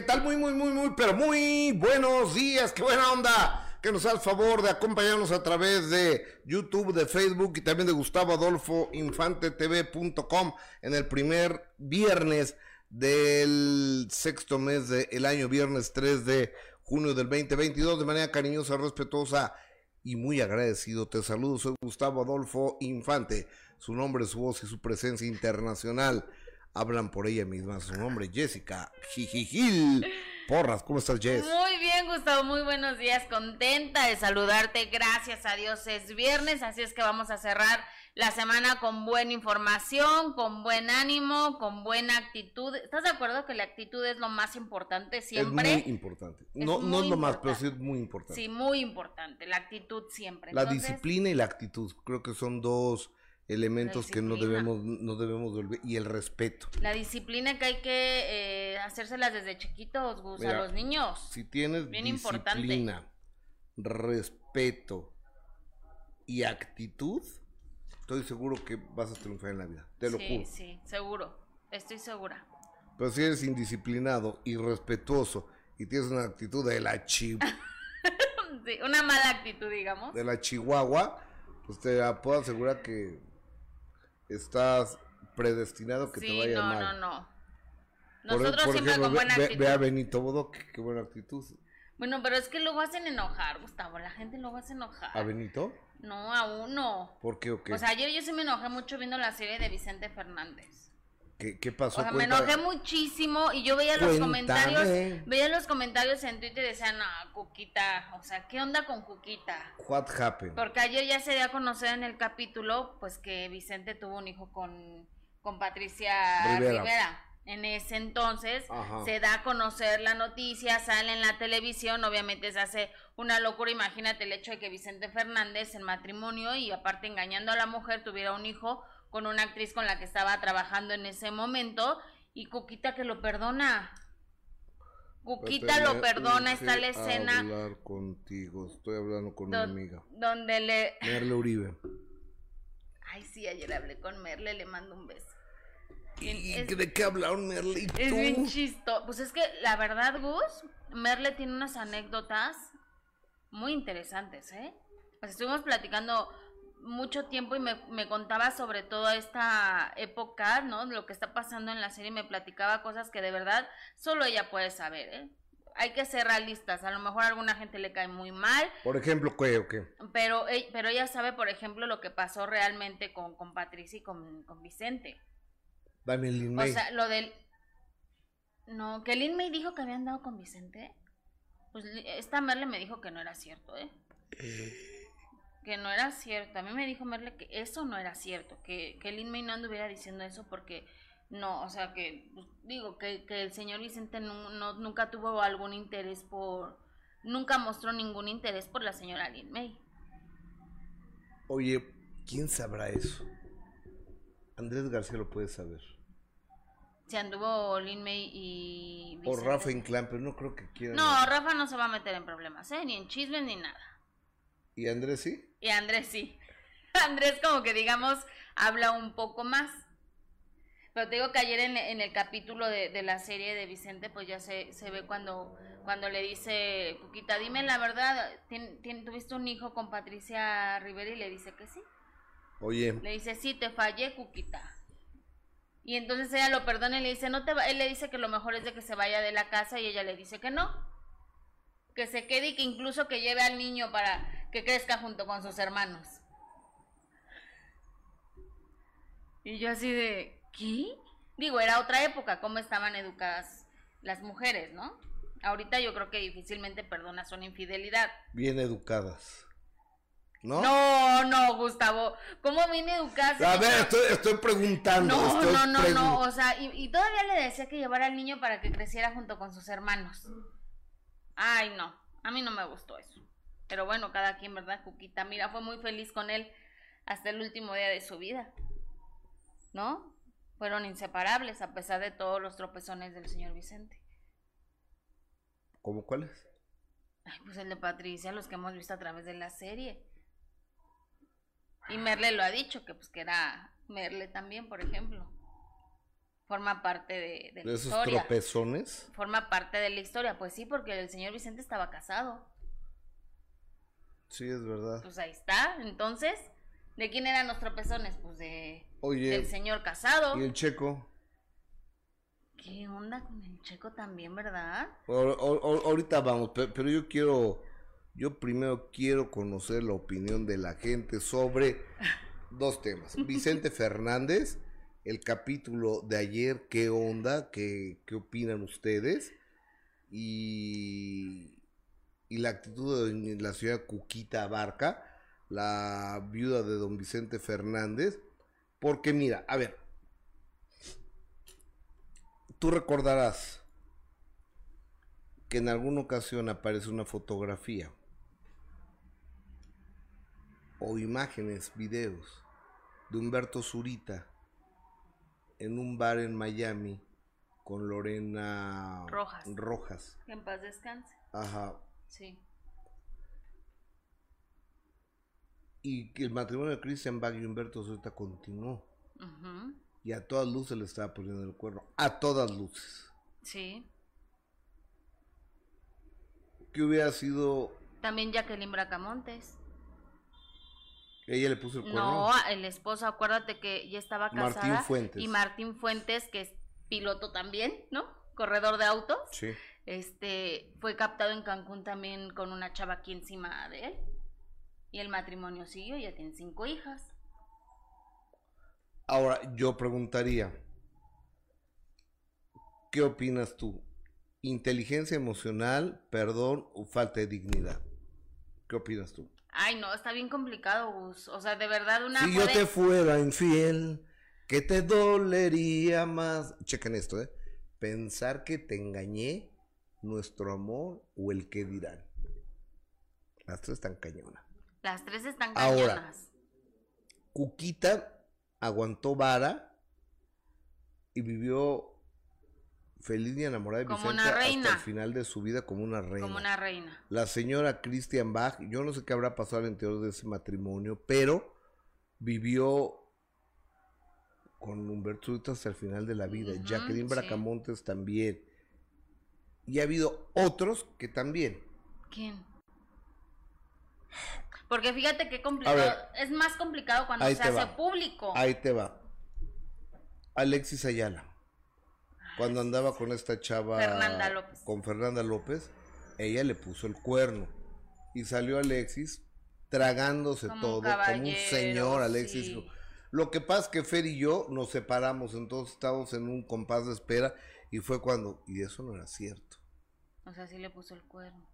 ¿Qué tal? Muy, muy, muy, muy, pero muy buenos días. Qué buena onda. Que nos hagas favor de acompañarnos a través de YouTube, de Facebook y también de Gustavo Adolfo Infante TV.com en el primer viernes del sexto mes del año, viernes 3 de junio del 2022. De manera cariñosa, respetuosa y muy agradecido. Te saludo. Soy Gustavo Adolfo Infante. Su nombre, su voz y su presencia internacional hablan por ella misma. Su nombre, Jessica Jijijil. Porras, ¿cómo estás, Jess? Muy bien, Gustavo, muy buenos días. Contenta de saludarte. Gracias a Dios es viernes, así es que vamos a cerrar la semana con buena información, con buen ánimo, con buena actitud. ¿Estás de acuerdo que la actitud es lo más importante siempre? Es muy importante. no, no es lo más, pero sí es muy importante. Sí, muy importante. La actitud siempre. La disciplina y la actitud, creo que son dos elementos que no debemos no debemos olvidar y el respeto. La disciplina que hay que eh, hacérselas desde chiquitos, Gus, a los niños. Si tienes disciplina, respeto y actitud, estoy seguro que vas a triunfar en la vida. Te lo juro. Sí, sí, seguro. Estoy segura. Pero si eres indisciplinado, irrespetuoso y tienes una actitud de la chi... una mala actitud, digamos. De la chihuahua, pues te puedo asegurar que estás predestinado que te vaya mal. No, no, no. Nosotros siempre con buena actitud. Ve, a Benito qué, buena actitud. Bueno, pero es que luego hacen enojar, Gustavo. La gente luego hace enojar. ¿A Benito? No, a uno. ¿Por qué o qué? O sea, ayer yo sí me enojé mucho viendo la serie de Vicente Fernández. ¿Qué, pasó? O sea, me enojé muchísimo y yo veía los comentarios, veía los comentarios en Twitter y decían, no, Cuquita, o sea, ¿qué onda con Cuquita? What happened? Porque ayer ya se dio a conocer en el capítulo, pues que Vicente tuvo un hijo con, con Patricia Rivera. En ese entonces se da a conocer la noticia, sale en la televisión, obviamente se hace una locura, imagínate el hecho de que Vicente Fernández en matrimonio y aparte engañando a la mujer tuviera un hijo con una actriz con la que estaba trabajando en ese momento y Cuquita que lo perdona. Cuquita lo perdona, está la escena. hablar contigo, estoy hablando con una amiga. Donde le. Merle Uribe. Ay, sí, ayer hablé con Merle, le mando un beso. ¿Y de qué hablaron Merle y tú? Es bien chisto. Pues es que la verdad, Gus, Merle tiene unas anécdotas muy interesantes, ¿eh? Pues estuvimos platicando mucho tiempo y me, me, contaba sobre toda esta época, ¿no? Lo que está pasando en la serie, me platicaba cosas que de verdad solo ella puede saber, ¿eh? Hay que ser realistas, a lo mejor a alguna gente le cae muy mal. Por ejemplo, ¿qué o qué? Pero, pero ella sabe, por ejemplo, lo que pasó realmente con, con Patricia y con, con Vicente. Dame Lin May. O sea, lo del... No, que Lin May dijo que habían dado con Vicente. Pues esta Merle me dijo que no era cierto, ¿eh? eh que no era cierto. A mí me dijo Merle que eso no era cierto, que, que Lin May no anduviera diciendo eso porque no, o sea, que pues, digo que, que, el señor Vicente no, nunca tuvo algún interés por, nunca mostró ningún interés por la señora Lin May. Oye, ¿quién sabrá eso? Andrés García lo puede saber. Si anduvo Lin May y... Vicente. O Rafa Inclán, pero no creo que quiera. No, Rafa no se va a meter en problemas, ¿eh? Ni en chismes ni nada. ¿Y Andrés sí? Y Andrés sí. Andrés como que digamos habla un poco más. Pero te digo que ayer en, el capítulo de, la serie de Vicente, pues ya se, se ve cuando, cuando le dice, Cuquita, dime la verdad, ¿tuviste un hijo con Patricia Rivera? Y le dice que sí. Oye. Le dice, sí, te fallé, Cuquita. Y entonces ella lo perdona y le dice, no te va, él le dice que lo mejor es de que se vaya de la casa y ella le dice que no. Que se quede y que incluso que lleve al niño para que crezca junto con sus hermanos. Y yo así de, ¿qué? Digo, era otra época, cómo estaban educadas las mujeres, ¿no? Ahorita yo creo que difícilmente perdonas una infidelidad. Bien educadas. ¿No? No, no, Gustavo. ¿Cómo bien educadas? A ver, estoy, preguntando. No, no, no, no. O sea, y, y, todavía le decía que llevara al niño para que creciera junto con sus hermanos. Ay, no. A mí no me gustó eso. Pero bueno, cada quien, ¿verdad? Cuquita, mira, fue muy feliz con él hasta el último día de su vida. ¿No? Fueron inseparables a pesar de todos los tropezones del señor Vicente. ¿Cómo cuáles? Ay, pues el de Patricia, los que hemos visto a través de la serie. Y Merle lo ha dicho, que pues que era Merle también, por ejemplo. forma parte de, de la ¿Esos tropezones? Forma parte de la historia, pues sí, porque el señor Vicente estaba casado. Sí, es verdad. Pues ahí está, entonces, ¿de quién eran los tropezones? Pues de del señor casado. ¿Y el checo? ¿Qué onda con el checo también, verdad? ahorita vamos, pero yo quiero, yo primero quiero conocer la opinión de la gente sobre dos temas. Vicente Fernández el capítulo de ayer, qué onda, qué, qué opinan ustedes y, y la actitud de la señora Cuquita Barca, la viuda de don Vicente Fernández, porque mira, a ver, tú recordarás que en alguna ocasión aparece una fotografía o imágenes, videos de Humberto Zurita en un bar en Miami con Lorena Rojas. Rojas. Que en paz descanse. Ajá. Sí. Y que el matrimonio de Christian Bag y Humberto Zurita continuó. Y a todas luces le estaba poniendo el cuerno. A todas luces. Sí. ¿Qué hubiera sido? También Jacqueline Bracamontes. Ella le puso el cuerno. No, el esposo, acuérdate que ya estaba casada. Martín Fuentes. Y Martín Fuentes, que es piloto también, ¿no? Corredor de autos. Sí. Este, fue captado en Cancún también con una chava aquí encima de él. Y el matrimonio siguió, ya tiene cinco hijas. Ahora, yo preguntaría, ¿qué opinas tú? ¿Inteligencia emocional, perdón o falta de dignidad? ¿Qué opinas tú? Ay, no, está bien complicado, Gus. O sea, de verdad una... Si yo te fuera infiel, ¿qué te dolería más? Chequen esto, ¿eh? Pensar que te engañé, nuestro amor o el que dirán. Las tres están cañonas. Las tres están cañonas. Ahora, Cuquita aguantó vara y vivió feliz y enamorada de como Vicente hasta el final de su vida como una reina. Como una reina. La señora Christian Bach, yo no sé qué habrá pasado al interior de ese matrimonio, pero vivió con Humberto hasta el final de la vida. Jacqueline Bracamontes también. Y ha habido otros que también. ¿Quién? Porque fíjate qué complicado. es más complicado cuando se hace público. Ahí te va. Alexis Ayala cuando andaba con esta chava, con Fernanda López, ella le puso el cuerno y salió Alexis tragándose todo como un señor Alexis. Lo que pasa es que Fer y yo nos separamos, entonces estábamos en un compás de espera y fue cuando, y eso no era cierto. O sea, sí le puso el cuerno.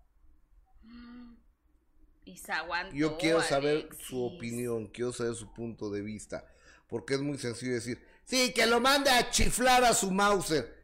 Y se aguantó. Yo quiero saber su opinión, quiero saber su punto de vista, porque es muy sencillo decir, sí, que lo mande a chiflar a su Mauser.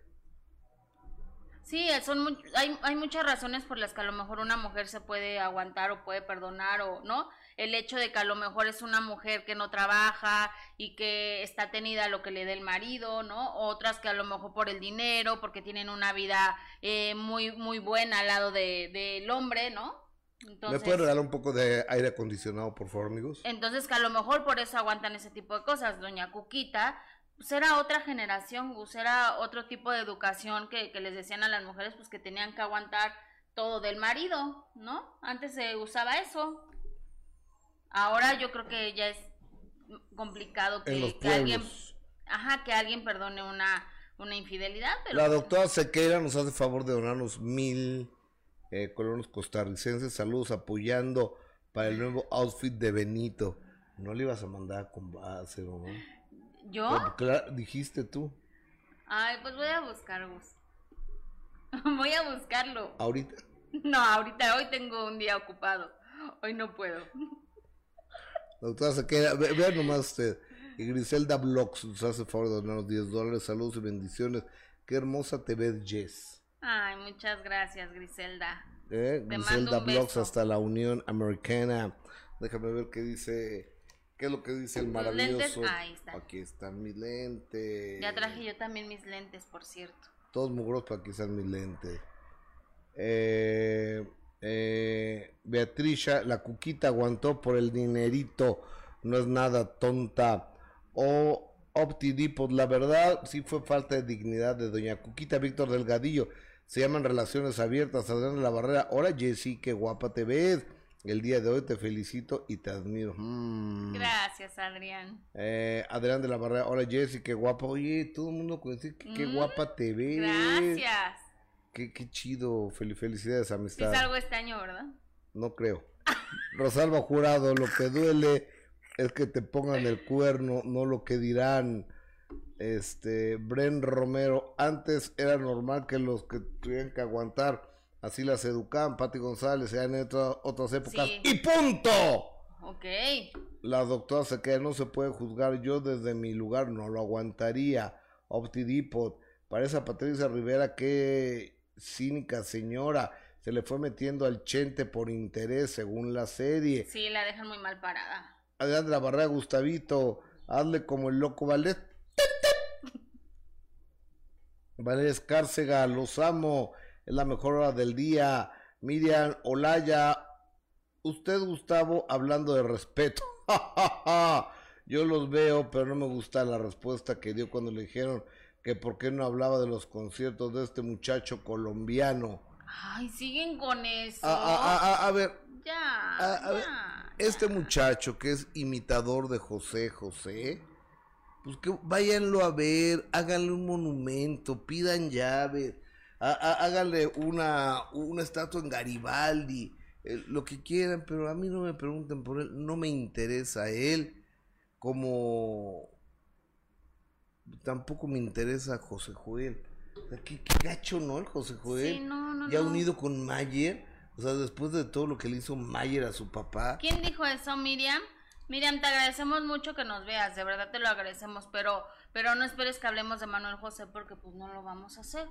Sí, son hay, hay muchas razones por las que a lo mejor una mujer se puede aguantar o puede perdonar o no. El hecho de que a lo mejor es una mujer que no trabaja y que está tenida lo que le dé el marido, ¿no? Otras que a lo mejor por el dinero, porque tienen una vida eh, muy muy buena al lado del de, hombre, ¿no? Entonces, ¿Me puede regalar un poco de aire acondicionado, por favor, amigos? Entonces, que a lo mejor por eso aguantan ese tipo de cosas. Doña Cuquita pues era otra generación, Gus, era otro tipo de educación que, que, les decían a las mujeres pues que tenían que aguantar todo del marido, ¿no? Antes se usaba eso. Ahora yo creo que ya es complicado que, alguien ajá, que alguien perdone una, una infidelidad. Pero La doctora Sequeira nos hace favor de donarnos mil eh, colonos costarricenses. Saludos apoyando para el nuevo outfit de Benito. No le ibas a mandar con base, ¿no? ¿Yo? Claro, dijiste tú. Ay, pues voy a buscar, voy a buscarlo. ¿Ahorita? No, ahorita, hoy tengo un día ocupado. Hoy no puedo. Doctora se queda, vean nomás usted. Y Griselda Blocks nos hace favor de donarnos 10 dólares. Saludos y bendiciones. Qué hermosa te ves, Jess. Ay, muchas gracias, Griselda. ¿Eh? Griselda Blocks hasta la Unión Americana. Déjame ver qué dice ¿Qué es lo que dice el maravilloso? Ahí está. Aquí están mis lentes. Ya traje yo también mis lentes, por cierto. Todos mugrosos para que están mis lentes. Eh, eh, Beatricia, la cuquita aguantó por el dinerito. No es nada tonta. O Optidipos, la verdad sí fue falta de dignidad de doña Cuquita Víctor Delgadillo. Se llaman relaciones abiertas, Adrián de la Barrera. Hola Jessy, qué guapa te ves. El día de hoy te felicito y te admiro. Mm. Gracias, Adrián. Eh, Adrián de la Barrera. Hola Jessy, qué guapa. Oye, todo el mundo conoce que qué mm, guapa te ves. Gracias. Qué, qué chido. felicidades, amistad. Es algo este año, ¿verdad? No creo. Rosalba Jurado, lo que duele es que te pongan el cuerno, no lo que dirán. Este, Bren Romero, antes era normal que los que tuvieran que aguantar, así las educaban, Pati González, eran en otras épocas. ¡Y punto! Ok. La doctora se queda, no se puede juzgar, yo desde mi lugar no lo aguantaría. Optidipot, parece a Patricia Rivera que cínica señora se le fue metiendo al chente por interés según la serie. Sí, la dejan muy mal parada. La Barrera, Gustavito, hazle como el loco Valet. Valet Escárcega, los amo, es la mejor hora del día. Miriam Olaya, usted Gustavo, hablando de respeto. Yo los veo, pero no me gusta la respuesta que dio cuando le dijeron que por qué no hablaba de los conciertos de este muchacho colombiano. Ay, siguen con eso. A, ver. Ya. este muchacho que es imitador de José José, pues que váyanlo a ver, háganle un monumento, pidan llaves, háganle una, una estatua en Garibaldi, eh, lo que quieran, pero a mí no me pregunten por él, no me interesa él como tampoco me interesa José Joel. ¿Qué, gacho, ¿no? El José Joel. Sí, no, no, ya unido con Mayer. O sea, después de todo lo que le hizo Mayer a su papá. ¿Quién dijo eso, Miriam? Miriam, te agradecemos mucho que nos veas, de verdad te lo agradecemos, pero, pero no esperes que hablemos de Manuel José porque pues no lo vamos a hacer.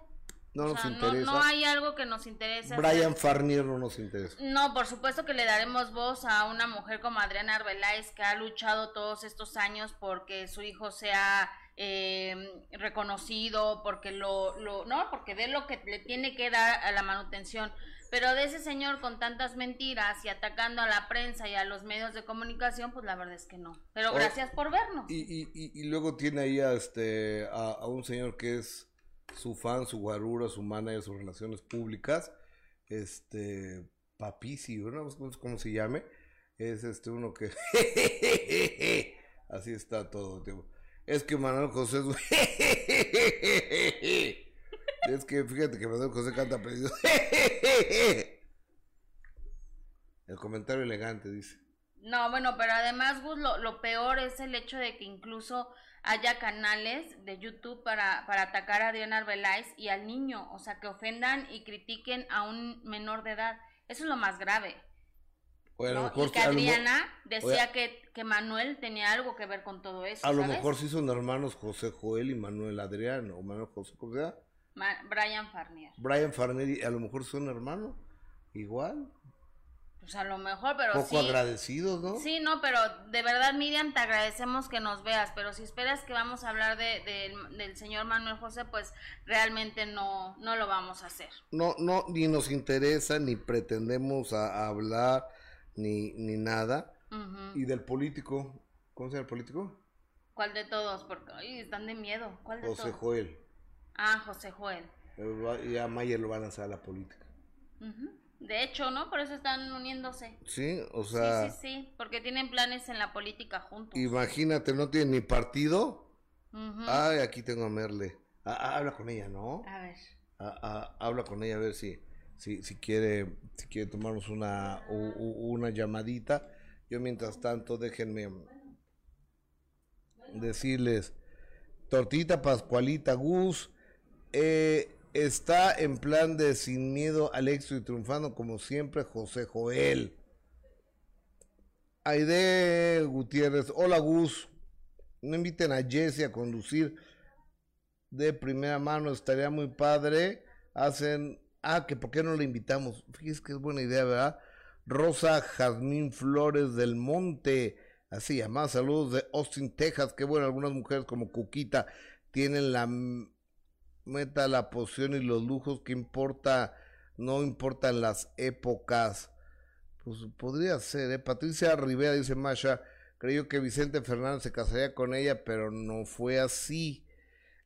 No nos interesa. No, hay algo que nos interese. Brian Farnier no nos interesa. No, por supuesto que le daremos voz a una mujer como Adriana Arbeláez que ha luchado todos estos años porque su hijo sea eh, reconocido, porque lo, lo, no, porque de lo que le tiene que dar a la manutención. Pero de ese señor con tantas mentiras y atacando a la prensa y a los medios de comunicación, pues la verdad es que no. Pero oh, gracias por vernos. Y, y, y, luego tiene ahí a, este, a, un señor que es su fan, su guarura, su manager, sus relaciones públicas, este, Papici, ¿no? ¿Cómo se llame? Es este uno que... Así está todo, tío. Es que Manuel José es... que fíjate que Manuel José canta perdido. el comentario elegante, dice. No, bueno, pero además, Gus, lo, peor es el hecho de que incluso haya canales de YouTube para, para atacar a Diana Arbeláez y al niño, o sea, que ofendan y critiquen a un menor de edad. Eso es lo más grave y que Adriana decía que, que, Manuel tenía algo que ver con todo eso. A lo mejor sí son hermanos José Joel y Manuel Adriano, o Manuel José, ¿cómo se Brian Farnier. Brian Farnier, a lo mejor son hermanos, igual. Pues a lo mejor, pero Poco agradecidos, ¿no? Sí, no, pero de verdad, Miriam, te agradecemos que nos veas, pero si esperas que vamos a hablar de, del señor Manuel José, pues realmente no, no lo vamos a hacer. No, no, ni nos interesa, ni pretendemos a hablar ni, ni nada. Y del político, ¿cómo se llama el político? ¿Cuál de todos? Porque están de miedo. ¿Cuál de José Joel. Ah, José Joel. Y a Mayer lo va a lanzar a la política. De hecho, ¿no? Por eso están uniéndose. Sí, o sea. Sí, sí, sí, porque tienen planes en la política juntos. Imagínate, no tienen ni partido. Ay, aquí tengo a Merle. Ah, ah, habla con ella, ¿no? A ver. Ah, habla con ella a ver si si, si, quiere, si quiere tomarnos una, una llamadita. Yo mientras tanto, déjenme decirles, Tortita Pascualita Gus, eh, está en plan de sin miedo al y triunfando como siempre José Joel. Aide Gutiérrez, hola Gus, no inviten a Jesse a conducir de primera mano, estaría muy padre. Hacen Ah, que por qué no le invitamos. Fíjese que es buena idea, ¿verdad? Rosa Jazmín Flores del Monte. Así, más saludos de Austin, Texas. Qué bueno, algunas mujeres como Cuquita tienen la meta, la poción y los lujos que importa, no importan las épocas. Pues podría ser, ¿eh? Patricia Rivera dice Masha, creyó que Vicente Fernández se casaría con ella, pero no fue así.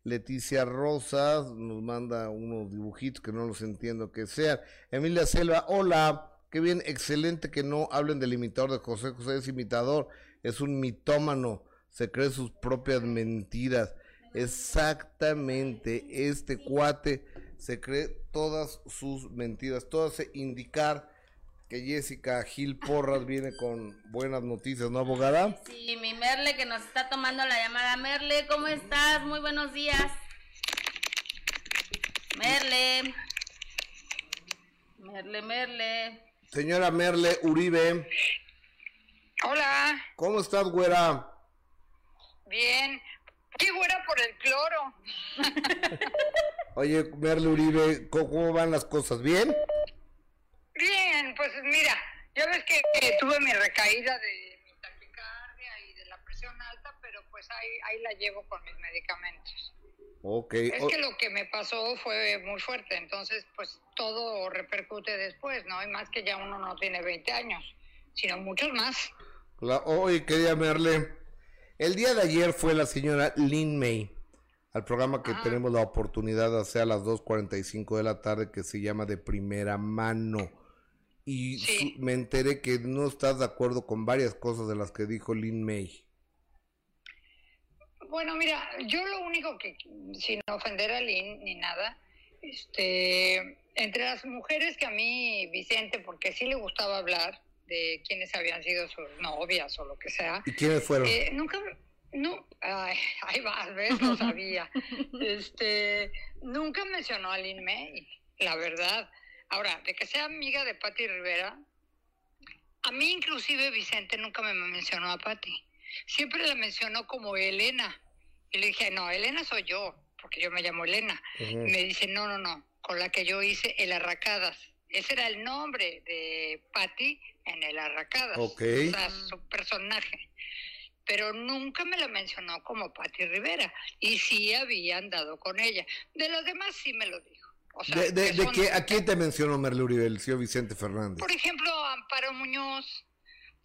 Leticia Rosas nos manda unos dibujitos que no los entiendo que sean. Emilia Selva, hola, qué bien, excelente que no hablen del imitador de José José, es imitador, es un mitómano, se cree sus propias mentiras. Exactamente, este cuate se cree todas sus mentiras, todo hace indicar que Jessica Gil Porras viene con buenas noticias, ¿no, abogada? Sí, mi Merle que nos está tomando la llamada. Merle, ¿cómo estás? Muy buenos días. Merle. Merle, Merle. Señora Merle Uribe. Hola. ¿Cómo estás, güera? Bien. ¿Qué güera por el cloro? Oye, Merle Uribe, ¿cómo van las cosas? ¿Bien? Bien, pues mira, ya ves que, tuve mi recaída de mi taquicardia y de la presión alta, pero pues ahí, ahí la llevo con mis medicamentos. Ok. Es que lo que me pasó fue muy fuerte, entonces pues todo repercute después, ¿no? Y más que ya uno no tiene 20 años, sino muchos más. Oye, quería Merle, el día de ayer fue la señora Lin May al programa que tenemos la oportunidad de hacer a las 2.45 de la tarde que se llama De Primera Mano y me enteré que no estás de acuerdo con varias cosas de las que dijo Lin May. Bueno, mira, yo lo único que, sin ofender a Lin ni nada, este, entre las mujeres que a mí, Vicente, porque sí le gustaba hablar de quiénes habían sido sus novias o lo que sea. ¿Y quiénes fueron? Eh, nunca, no, ay, ahí vas, ves, lo sabía. este, nunca mencionó a Lin May, la verdad. Ahora, de que sea amiga de Patti Rivera, a mí inclusive Vicente nunca me mencionó a Patti. Siempre la mencionó como Elena. Y le dije, no, Elena soy yo, porque yo me llamo Elena. y me dice, no, no, no, con la que yo hice el Arracadas. Ese era el nombre de Patti en el Arracadas. O sea, su personaje. Pero nunca me la mencionó como Patti Rivera. Y sí había andado con ella. De los demás sí me lo dijo de, que, ¿A quién te mencionó Merle Uribe, el señor Vicente Fernández? Por ejemplo, Amparo Muñoz,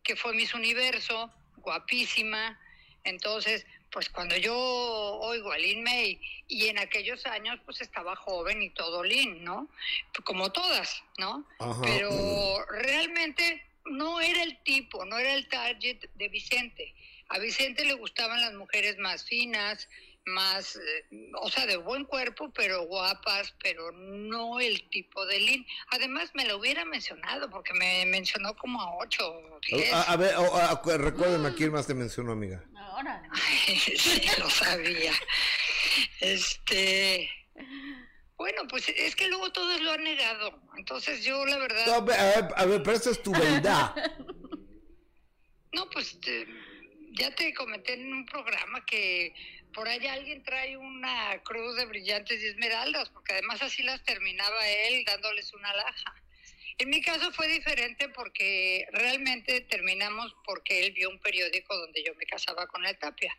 que fue Miss Universo, guapísima. Entonces, pues cuando yo oigo a Lin May, y en aquellos años pues estaba joven y todo Lin, ¿no? Como todas, ¿no? Pero realmente no era el tipo, no era el target de Vicente. A Vicente le gustaban las mujeres más finas, más, eh, o sea, de buen cuerpo, pero guapas, pero no el tipo de Lin. Además, me lo hubiera mencionado, porque me mencionó como a ocho o diez. A, ver, recuérdeme a quién más te mencionó, amiga. Ahora. sí, lo sabía. Este... Bueno, pues es que luego todos lo han negado. Entonces yo, la verdad... a, ver, a ver, pero esa es tu verdad. no, pues ya te comenté en un programa que por allá alguien trae una cruz de brillantes y esmeraldas, porque además así las terminaba él dándoles una laja. En mi caso fue diferente porque realmente terminamos porque él vio un periódico donde yo me casaba con la Tapia.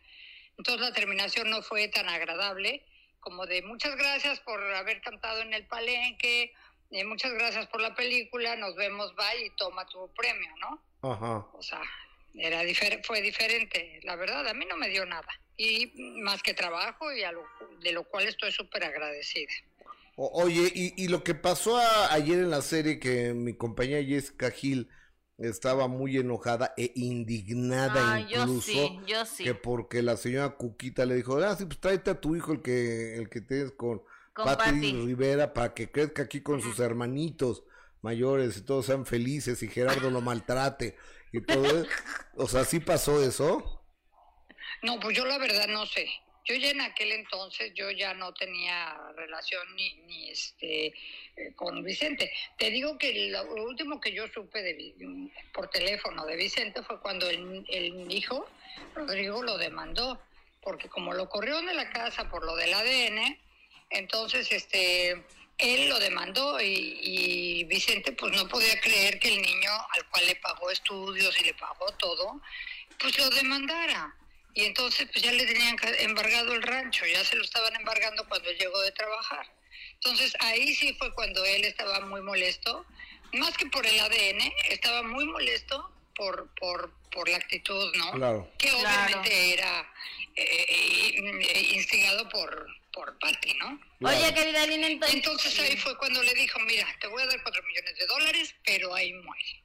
Entonces la terminación no fue tan agradable como de muchas gracias por haber cantado en el palenque, eh, muchas gracias por la película, nos vemos, bye y toma tu premio, ¿no? Ajá. O sea, era fue diferente, la verdad, a mí no me dio nada. Y más que trabajo y a lo, de lo cual estoy súper agradecida. oye, y, y, lo que pasó ayer en la serie que mi compañera Jessica Gil estaba muy enojada e indignada ah, incluso yo sí, que porque la señora Cuquita le dijo, ah, sí, pues tráete a tu hijo el que el que tienes con, con Rivera para que crezca aquí con sus hermanitos mayores y todos sean felices y Gerardo lo maltrate y todo. o sea, ¿sí pasó eso? No, pues yo la verdad no sé. Yo ya en aquel entonces yo ya no tenía relación ni, ni este eh, con Vicente. Te digo que lo, último que yo supe de, por teléfono de Vicente fue cuando el, el, hijo Rodrigo lo demandó, porque como lo corrió de la casa por lo del ADN, entonces este él lo demandó y, y, Vicente pues no podía creer que el niño al cual le pagó estudios y le pagó todo, pues lo demandara. Y entonces pues ya le tenían embargado el rancho, ya se lo estaban embargando cuando llegó de trabajar. Entonces ahí sí fue cuando él estaba muy molesto, más que por el ADN, estaba muy molesto por, por, por la actitud, ¿no? Claro. Que obviamente era eh, eh, instigado por, por Patty, ¿no? Oye, querida Lina, entonces... Entonces ahí fue cuando le dijo, mira, te voy a dar cuatro millones de dólares, pero ahí muere.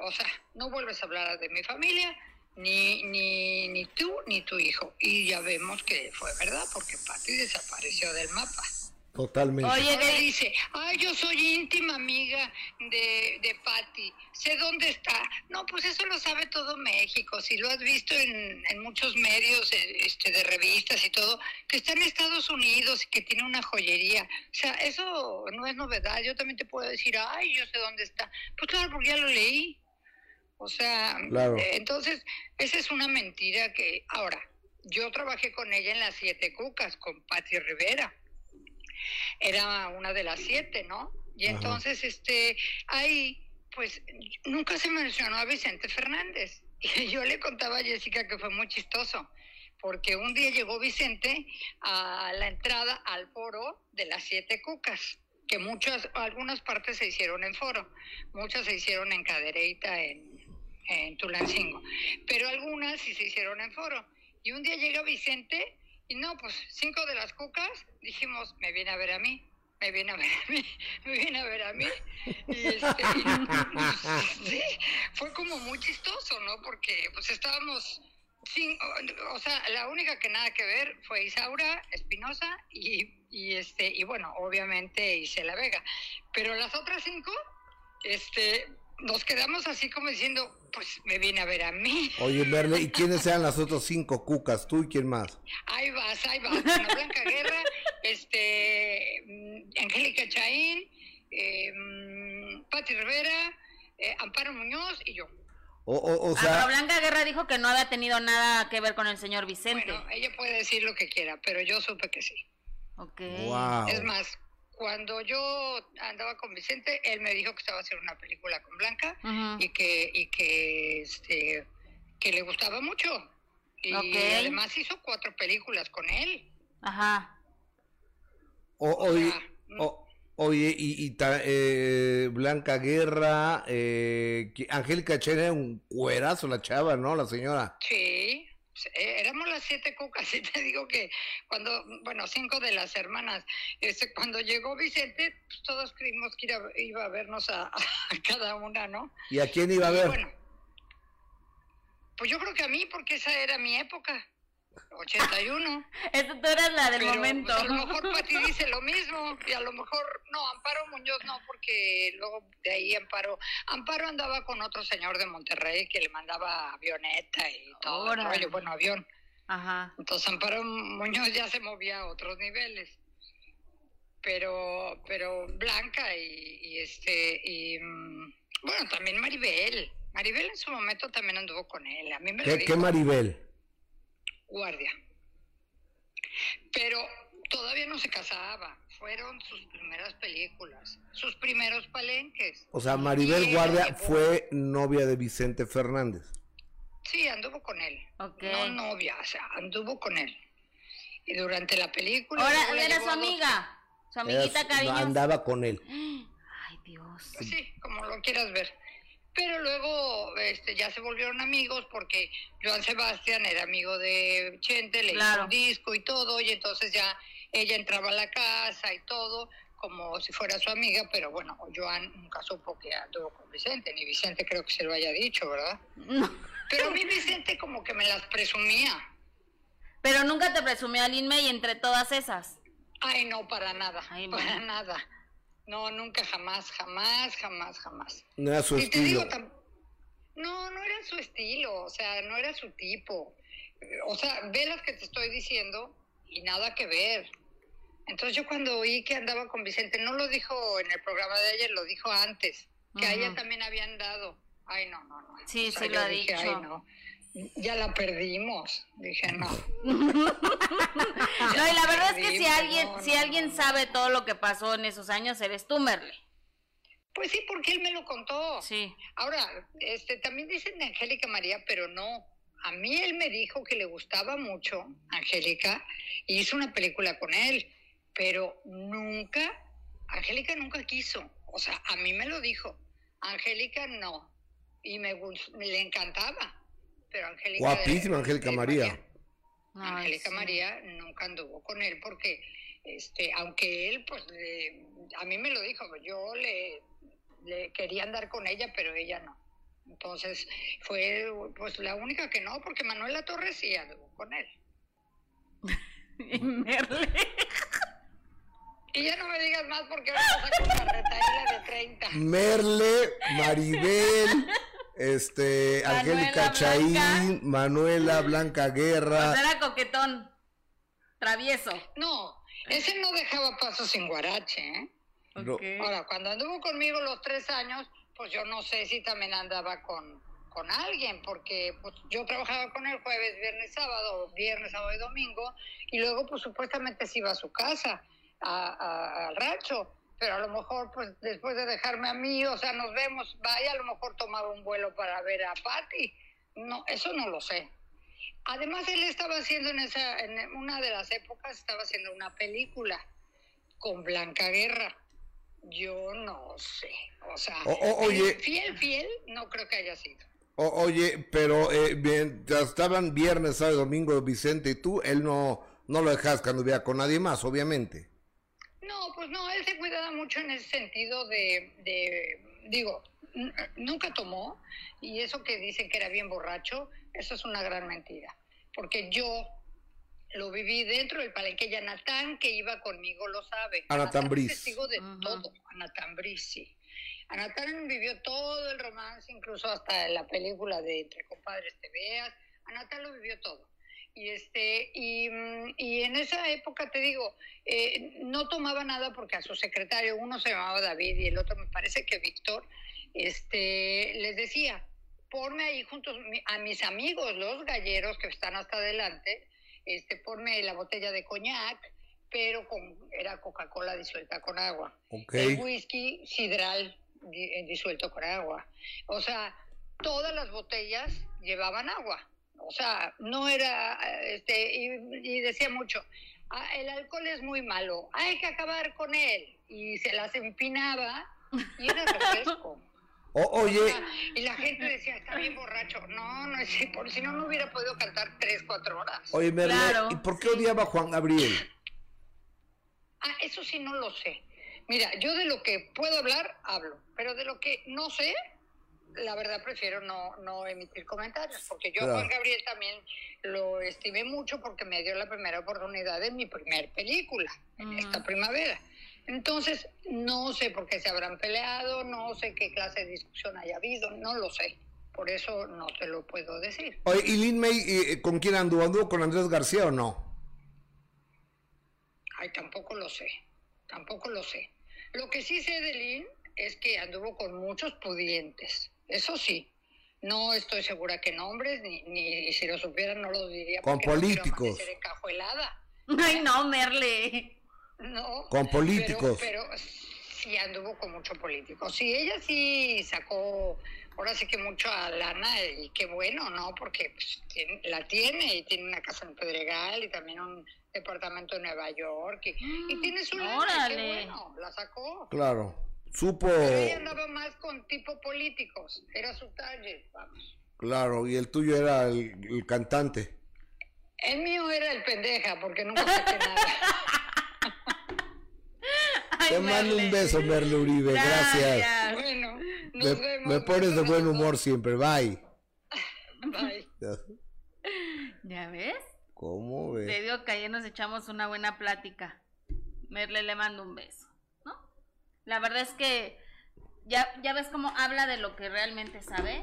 O sea, no vuelves a hablar de mi familia, ni, ni, ni tú, ni tu hijo. Y ya vemos que fue verdad, porque Patty desapareció del mapa. Totalmente. Oye, que dice, ay, yo soy íntima amiga de, de Patty, sé dónde está. No, pues eso lo sabe todo México, si lo has visto en, en muchos medios eh, este, de revistas y todo, que está en Estados Unidos y que tiene una joyería. O sea, eso no es novedad, yo también te puedo decir, ay, yo sé dónde está. Pues claro, porque ya lo leí. O sea, eh, entonces, esa es una mentira que, ahora, yo trabajé con ella en las Siete Cucas, con Patty Rivera era una de las siete, ¿no? Y entonces, este, ahí, pues, nunca se mencionó a Vicente Fernández. Y yo le contaba a Jessica que fue muy chistoso, porque un día llegó Vicente a la entrada al foro de las siete cucas, que muchas, algunas partes se hicieron en foro, muchas se hicieron en Cadereyta, en, en Tulancingo, pero algunas sí se hicieron en foro. Y un día llega Vicente y no, pues cinco de las cucas dijimos, me viene a ver a mí, me viene a ver a mí, me viene a ver a mí. Y, este, sí, fue como muy chistoso, ¿no? Porque pues estábamos, sin, o sea, la única que nada que ver fue Isaura Espinosa y, y, este, y bueno, obviamente Isela Vega. Pero las otras cinco, este, nos quedamos así como diciendo, pues me viene a ver a mí. Oye, Merle, ¿y quiénes eran las otras cinco cucas? ¿Tú y quién más? Ahí vas, ahí vas. Blanca Guerra, este, mm, Angélica Chaín, eh, mm, Pati Rivera, eh, Amparo Muñoz y yo. O, o, sea... Blanca Guerra dijo que no había tenido nada que ver con el señor Vicente. Bueno, ella puede decir lo que quiera, pero yo supe que sí. Ok. Es más, cuando yo andaba con Vicente, él me dijo que estaba haciendo una película con Blanca y que y que este que le gustaba mucho y además hizo cuatro películas con él. Ajá. oye, oye, y, y eh, Blanca Guerra, eh, Angélica Chen un cuerazo la chava, ¿no? La señora. Sí. Eh, éramos las siete cucas y te digo que cuando, bueno, cinco de las hermanas, este, cuando llegó Vicente, pues todos creímos que iba, a vernos a, cada una, ¿no? ¿Y a quién iba a ver? bueno, pues yo creo que a mí, porque esa era mi época. 81. Eso tú eras la del momento. Pues, a lo mejor Pati dice lo mismo y a lo mejor no, Amparo Muñoz no, porque luego de ahí Amparo, Amparo andaba con otro señor de Monterrey que le mandaba avioneta y todo, bueno, avión. Ajá. Entonces Amparo Muñoz ya se movía a otros niveles. Pero, pero Blanca y, este, y mm, bueno, también Maribel. Maribel en su momento también anduvo con él. A mí me ¿Qué, ¿Qué Maribel? Guardia. Pero todavía no se casaba, fueron sus primeras películas, sus primeros palenques. O sea, Maribel Guardia fue novia de Vicente Fernández. Sí, anduvo con él. No novia, o sea, anduvo con él. Y durante la película... Ahora era su amiga, su amiguita cariño. Andaba con él. Ay, Dios. Pues sí, como lo quieras ver pero luego este, ya se volvieron amigos porque Joan Sebastián era amigo de Chente, le hizo un disco y todo, y entonces ya ella entraba a la casa y todo, como si fuera su amiga, pero bueno, Joan nunca supo que anduvo con Vicente, ni Vicente creo que se lo haya dicho, ¿verdad? Pero a mí Vicente como que me las presumía. Pero nunca te presumía al Inme y entre todas esas. Ay, no, para nada, para nada. No, nunca, jamás, jamás, jamás, jamás. No era su estilo. no, no era su estilo, o sea, no era su tipo. O sea, ve las que te estoy diciendo y nada que ver. Entonces yo cuando oí que andaba con Vicente, no lo dijo en el programa de ayer, lo dijo antes, que a ella también habían dado. Ay, no, no, no. Sí, sí lo ha dicho. Ay, no ya la perdimos. Dije, no. no, y la verdad es que si alguien, si alguien sabe todo lo que pasó en esos años, eres tú, Merle. Pues sí, porque él me lo contó. Sí. Ahora, este, también dicen de Angélica María, pero no. A mí él me dijo que le gustaba mucho Angélica y hizo una película con él, pero nunca, Angélica nunca quiso. O sea, a mí me lo dijo. Angélica no. y me, le encantaba. Pero Angélica. Guapísima Angélica María. Angélica María nunca anduvo con él porque, este, aunque él, pues, a mí me lo dijo, yo le, le quería andar con ella, pero ella no. Entonces fue pues la única que no, porque Manuela Torres sí anduvo con él. y Merle. Y ya no me digas más porque vamos a con la retaíla de 30. Merle, Maribel, este, Angélica Chaín, Manuela Blanca Guerra. Pues era coquetón, travieso. No, ese no dejaba paso sin guarache, ¿eh? Ahora, cuando anduvo conmigo los tres años, pues yo no sé si también andaba con, con alguien, porque pues, yo trabajaba con él jueves, viernes, sábado, viernes, sábado y domingo, y luego pues supuestamente se iba a su casa, al rancho, pero a lo mejor pues después de dejarme a mí, o sea, nos vemos, vaya, a lo mejor tomaba un vuelo para ver a Patty, no, eso no lo sé. Además él estaba haciendo en esa, en una de las épocas, estaba haciendo una película con Blanca Guerra yo no sé. O sea, oye, fiel, fiel, no creo que haya sido. oye, pero eh, bien, estaban viernes, sábado, domingo Vicente y tú, él no, no lo dejas anduviera con nadie más, obviamente. No, pues no, él se cuidaba mucho en ese sentido de, de digo, nunca tomó y eso que dicen que era bien borracho, eso es una gran mentira. Porque yo lo viví dentro del palenque y Anatán, que iba conmigo, lo sabe. Anatán Briz. testigo de todo, Anatán Briz, sí. Anatán vivió todo el romance, incluso hasta la película de Entre Compadres Te Veas. Anatán lo vivió todo. Y, este, y, y en esa época, te digo, eh, no tomaba nada porque a su secretario, uno se llamaba David y el otro me parece que Víctor, este, les decía, ponme ahí juntos a mis amigos, los galleros que están hasta adelante, este, ponme la botella de coñac, pero con, era Coca-Cola disuelta con agua. El whisky sidral eh, disuelto con agua. O sea, todas las botellas llevaban agua. O sea, no era, este, y, decía mucho, ah, el alcohol es muy malo, hay que acabar con él. Y se las empinaba y era refresco oye. Y la gente decía, está bien borracho. No, no, es por si no, no hubiera podido cantar tres, cuatro horas. Oye, Merle, ¿y por qué odiaba a Juan Gabriel? Ah, eso sí no lo sé. Mira, yo de lo que puedo hablar, hablo. Pero de lo que no sé, la verdad prefiero no, no emitir comentarios. Porque yo a Juan Gabriel también lo estimé mucho porque me dio la primera oportunidad de mi primer película, en esta primavera. Entonces, no sé por qué se habrán peleado, no sé qué clase de discusión haya habido, no lo sé. Por eso no te lo puedo decir. Oye, ¿y Lin May eh, con quién anduvo? ¿Anduvo con Andrés García o no? Ay, tampoco lo sé. Tampoco lo sé. Lo que sí sé de Lin es que anduvo con muchos pudientes. Eso sí. No estoy segura que nombres, ni, ni si lo supieran no lo diría. Con políticos. Ay, no, Merle. No. Con políticos. Pero, sí anduvo con mucho político. Sí, ella sí sacó, ahora sí que mucho a lana y qué bueno, ¿no? Porque pues, la tiene y tiene una casa en Pedregal y también un departamento en Nueva York y, tiene su lana, qué bueno, la sacó. Claro, supo... Pero ella andaba más con tipo políticos, era su target, vamos. Claro, y el tuyo era el, el cantante. El mío era el pendeja, porque nunca saqué nada. Te mando un beso, Merle Uribe. Gracias. Bueno, nos me, vemos. Me pones de buen humor siempre. Bye. Bye. ¿Ya ves? ¿Cómo ves? Te digo que ayer nos echamos una buena plática. Merle le mando un beso. La verdad es que ya, ya ves cómo habla de lo que realmente sabe.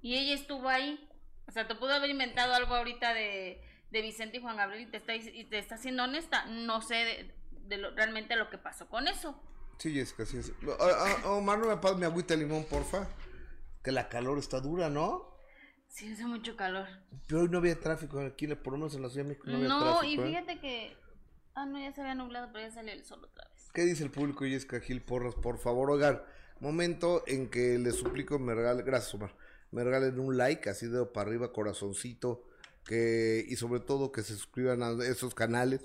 Y ella estuvo ahí. O sea, te pudo haber inventado algo ahorita de, de Vicente y Juan Gabriel y te está, y te está siendo honesta. No sé, de lo, realmente lo que pasó con eso. Sí, Jessica, sí es. Ah, ah, Omar, no me pases mi agüita de limón, porfa. Que la calor está dura, ¿no? Sí, hace mucho calor. Pero hoy no había tráfico aquí, por lo menos en la Ciudad de México no había no, y ¿eh? fíjate que... Ah, no, ya se había nublado, pero ya salió el sol otra vez. ¿Qué dice el público, Jessica Gil Porras? Por favor, oigan, momento en que les suplico me regalen, gracias Omar, me regalen un like, así de para arriba, corazoncito, que y sobre todo que se suscriban a esos canales,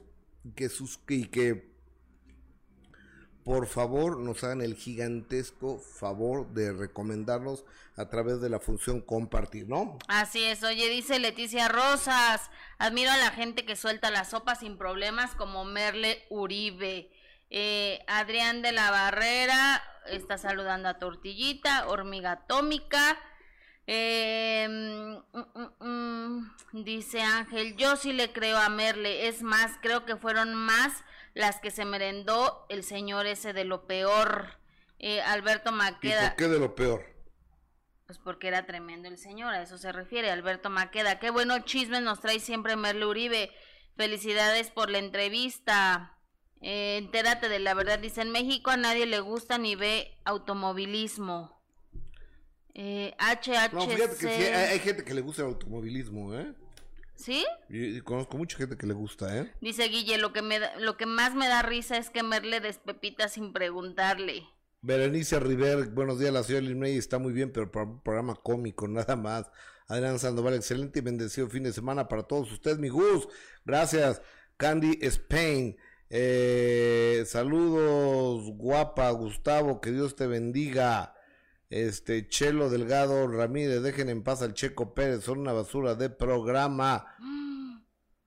que sus, y que por favor nos hagan el gigantesco favor de recomendarnos a través de la función compartir, ¿no? Así es, oye, dice Leticia Rosas, admiro a la gente que suelta la sopa sin problemas como Merle Uribe. Eh, Adrián de la Barrera está saludando a Tortillita, Hormiga Atómica. Eh, mm, mm, mm, dice Ángel, yo sí le creo a Merle, es más, creo que fueron más las que se merendó el señor ese de lo peor. Eh, Alberto Maqueda. ¿Y por qué de lo peor? Pues porque era tremendo el señor, a eso se refiere, Alberto Maqueda. Qué bueno chisme nos trae siempre Merle Uribe. Felicidades por la entrevista. Eh, entérate de la verdad. Dice, en México a nadie le gusta ni ve automovilismo. Eh, HHC... No, fíjate que sí, hay, gente que le gusta el automovilismo, ¿eh? ¿Sí? Y, conozco mucha gente que le gusta, ¿eh? Dice Guille, lo que, me lo que más me da risa es que Merle despepita sin preguntarle. Berenice River, buenos días, la ciudad de está muy bien, pero para un programa cómico, nada más. Adrián Sandoval, excelente y bendecido fin de semana para todos ustedes, mi Gus. Gracias. Candy Spain, eh, saludos, guapa, Gustavo, que Dios te bendiga. Este, Chelo Delgado Ramírez, dejen en paz al Checo Pérez, son una basura de programa.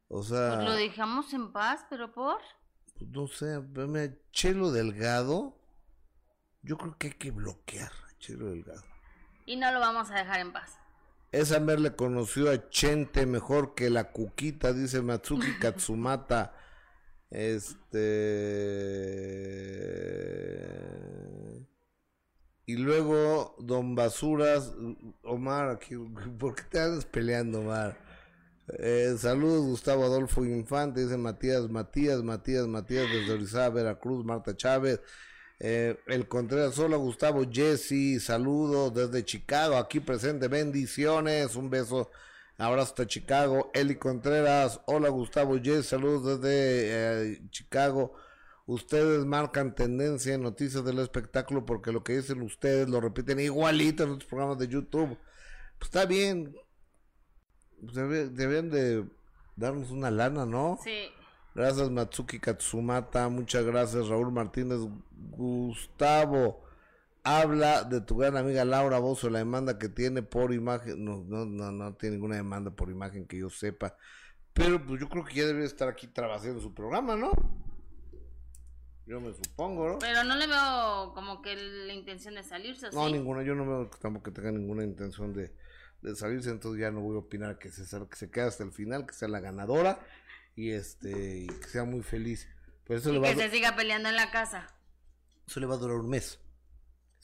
O sea. Pues lo dejamos en paz, pero por. Pues no sé, Chelo Delgado, yo creo que hay que bloquear a Chelo Delgado. Y no lo vamos a dejar en paz. Esa le conoció a Chente mejor que la Cuquita, dice Matsuki Katsumata. Este. Y luego, Don Basuras, Omar, ¿por qué te andas peleando, Omar? Eh, saludos, Gustavo Adolfo Infante, dice Matías, Matías, Matías, Matías, desde Orizaba, Veracruz, Marta Chávez. Eh, el Contreras, hola Gustavo, Jesse, saludos desde Chicago, aquí presente, bendiciones, un beso, abrazo hasta Chicago. Eli Contreras, hola Gustavo, Jesse, saludos desde eh, Chicago. Ustedes marcan tendencia en noticias del espectáculo porque lo que dicen ustedes lo repiten igualito en los programas de YouTube. Pues está bien. Deben de darnos una lana, ¿no? Sí. Gracias Matsuki Katsumata, muchas gracias Raúl Martínez, Gustavo, habla de tu gran amiga Laura Bozo, la demanda que tiene por imagen, no, no, no, no tiene ninguna demanda por imagen que yo sepa, pero pues yo creo que ya debe estar aquí trabajando su programa, ¿no? Yo me supongo, ¿no? Pero no le veo como que la intención de salirse. No, ninguna. Yo no veo tampoco que tenga ninguna intención de, salirse. Entonces ya no voy a opinar que se, que se quede hasta el final, que sea la ganadora y este que sea muy feliz. Pero eso le va que se siga peleando en la casa. Eso le va a durar un mes.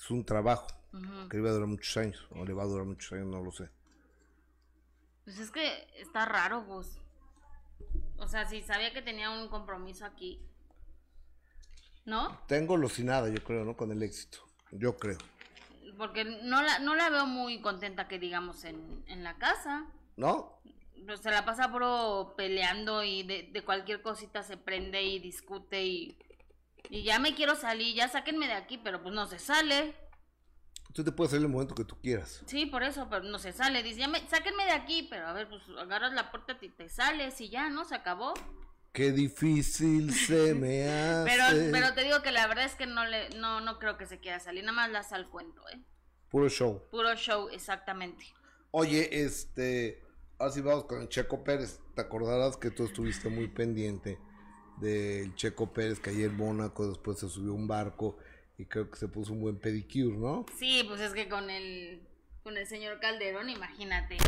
Es un trabajo que le va a durar muchos años. O le va a durar muchos años, no lo sé. Pues es que está raro, Gus. O sea, si sabía que tenía un compromiso aquí ¿no? Tengo alucinada, yo creo, ¿no? Con el éxito, yo creo. Porque no la, no la veo muy contenta que digamos en, en la casa. ¿No? Pues se la pasa por peleando y de, de, cualquier cosita se prende y discute y, y ya me quiero salir, ya sáquenme de aquí, pero pues no se sale. Tú te puedes salir el momento que tú quieras. Sí, por eso, pero no se sale. Dice, ya me, sáquenme de aquí, pero a ver, pues agarras la puerta y te sales y ya, ¿no? Se acabó. Qué difícil se me hace. Pero, pero te digo que la verdad es que no le, no, no creo que se quiera salir, nada más la al cuento, ¿eh? Puro show. Puro show, exactamente. Oye, este, así vamos con el Checo Pérez. Te acordarás que tú estuviste muy pendiente del Checo Pérez que ayer en Mónaco después se subió un barco y creo que se puso un buen pedicure, ¿no? Sí, pues es que con el, con el señor Calderón, imagínate.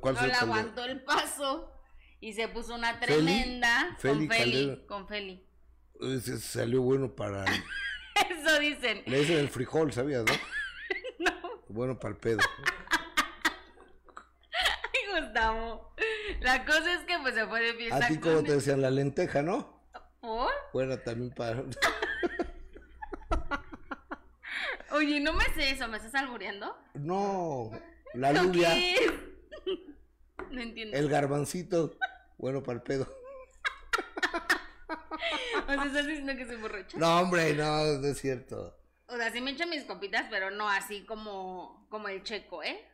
¿Cuál no le aguantó el paso. Y se puso una tremenda con Feli. Con Feli. Ese salió bueno para. Eso dicen. Le dicen el frijol, ¿sabías, no? no. Bueno para el pedo. Ay, Gustavo. La cosa es que pues se fue de fiesta. A ti como te decían la lenteja, ¿no? ¿Por? Bueno, también para. Oye, no me sé eso, ¿me estás albureando? No, la lluvia. No entiendo. El garbancito. Bueno, para el pedo. o sea, ¿estás diciendo que soy borracha? No, hombre, no, no es cierto. O sea, sí me echo mis copitas, pero no así como, como el checo, ¿eh?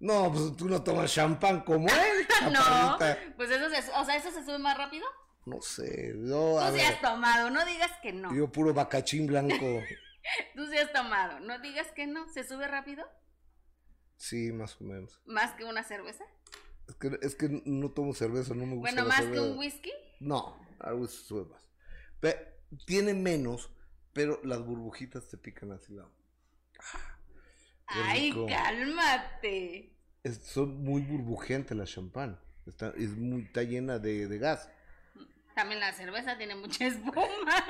No, pues tú no tomas champán como él. no, pues eso se, o sea, eso se sube más rápido. No sé. Yo, Tú sí has tomado, no digas que no. Yo puro bacachín blanco. Tú sí has tomado, no digas que no. ¿Se sube rápido? Sí, más o menos. ¿Más que una cerveza? Es que, es que no tomo cerveza, no me gusta. Bueno, ¿más que un whisky? No, algo se sube más. tiene menos, pero las burbujitas te pican así lado. Ay, cálmate. son muy burbujeantes la champán. Está, es muy, está llena de, de gas. También la cerveza tiene mucha espuma.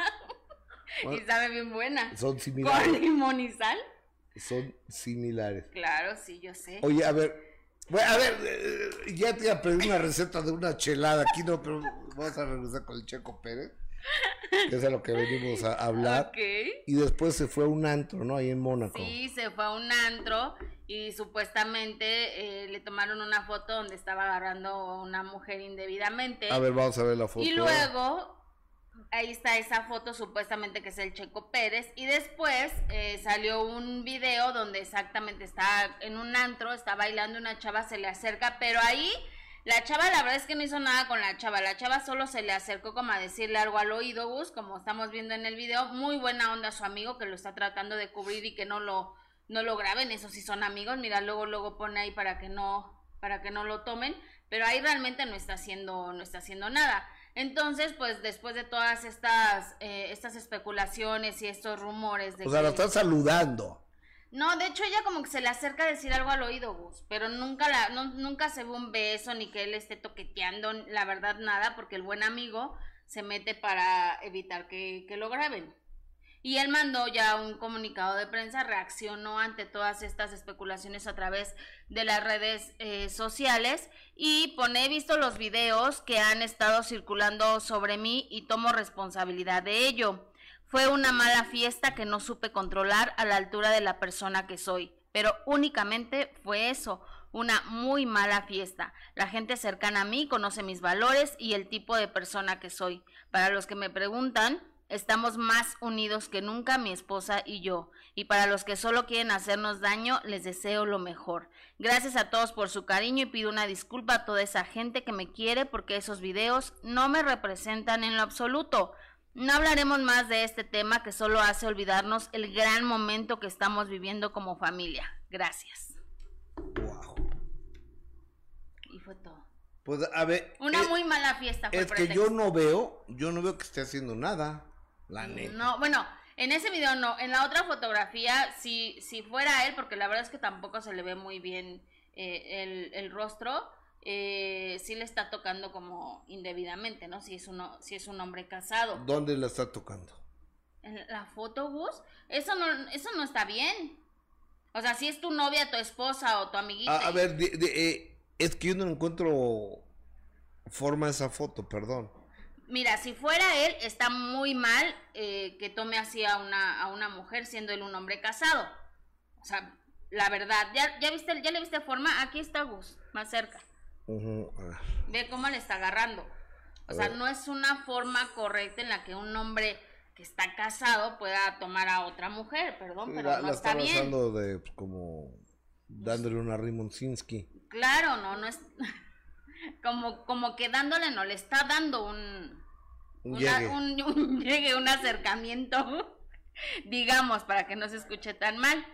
y sabe bien buena. Son similares. ¿Con limón y sal? Son similares. Claro, sí, yo sé. Oye, a ver. a ver, eh, ya te aprendí una receta de una chelada aquí, no, pero vamos a regresar con el Checo Pérez. Que es a lo que venimos a hablar. Y después se fue a un antro, ¿no? Ahí en Mónaco. Sí, se fue a un antro y supuestamente eh, le tomaron una foto donde estaba agarrando a una mujer indebidamente. A ver, vamos a ver la foto. Y luego, ahí está esa foto supuestamente que es el Checo Pérez. Y después eh, salió un video donde exactamente está en un antro, está bailando una chava, se le acerca, pero ahí la chava, la verdad es que no hizo nada con la chava. La chava solo se le acercó como a decirle algo al oído, Gus, como estamos viendo en el video. Muy buena onda su amigo que lo está tratando de cubrir y que no lo, no lo graben. Eso sí son amigos. Mira, luego, luego pone ahí para que no, para que no lo tomen. Pero ahí realmente no está haciendo, no está haciendo nada. Entonces, pues después de todas estas, eh, estas especulaciones y estos rumores de... O sea, lo están saludando. No, de hecho ella como que se le acerca a decir algo al oído, Gus, pero nunca la, nunca se ve un beso ni que él esté toqueteando, la verdad nada, porque el buen amigo se mete para evitar que, que lo graben. Y él mandó ya un comunicado de prensa, reaccionó ante todas estas especulaciones a través de las redes eh, sociales y pone, he visto los videos que han estado circulando sobre mí y tomo responsabilidad de ello. Fue una mala fiesta que no supe controlar a la altura de la persona que soy, pero únicamente fue eso, una muy mala fiesta. La gente cercana a mí conoce mis valores y el tipo de persona que soy. Para los que me preguntan, estamos más unidos que nunca mi esposa y yo. Y para los que solo quieren hacernos daño, les deseo lo mejor. Gracias a todos por su cariño y pido una disculpa a toda esa gente que me quiere porque esos videos no me representan en lo absoluto. No hablaremos más de este tema que solo hace olvidarnos el gran momento que estamos viviendo como familia. Gracias. Wow. Y fue todo. Pues a ver. Una eh, muy mala fiesta. es que yo no veo, yo no veo que esté haciendo nada. La neta. No, bueno, en ese video no. En la otra fotografía, si, si fuera él, porque la verdad es que tampoco se le ve muy bien eh, el, el rostro eh, sí le está tocando como indebidamente, ¿no? Si es, uno, si es un hombre casado. ¿Dónde le está tocando? En la foto, Eso no, eso no está bien. O sea, si es tu novia, tu esposa o tu amiguita. A, ver, eh, es que yo no encuentro forma esa foto, perdón. Mira, si fuera él, está muy mal eh, que tome así a una, a una mujer siendo él un hombre casado. O sea, la verdad, ¿ya, ya, viste, ya le viste forma? Aquí está Gus, más cerca. Ve cómo le está agarrando. O sea, no es una forma correcta en la que un hombre que está casado pueda tomar a otra mujer, perdón, pero no está, bien. de pues, como dándole una Rimonsinski. Claro, no, no es como como que dándole no le está dando un un, un, llegue, un acercamiento, digamos, para que no se escuche tan mal.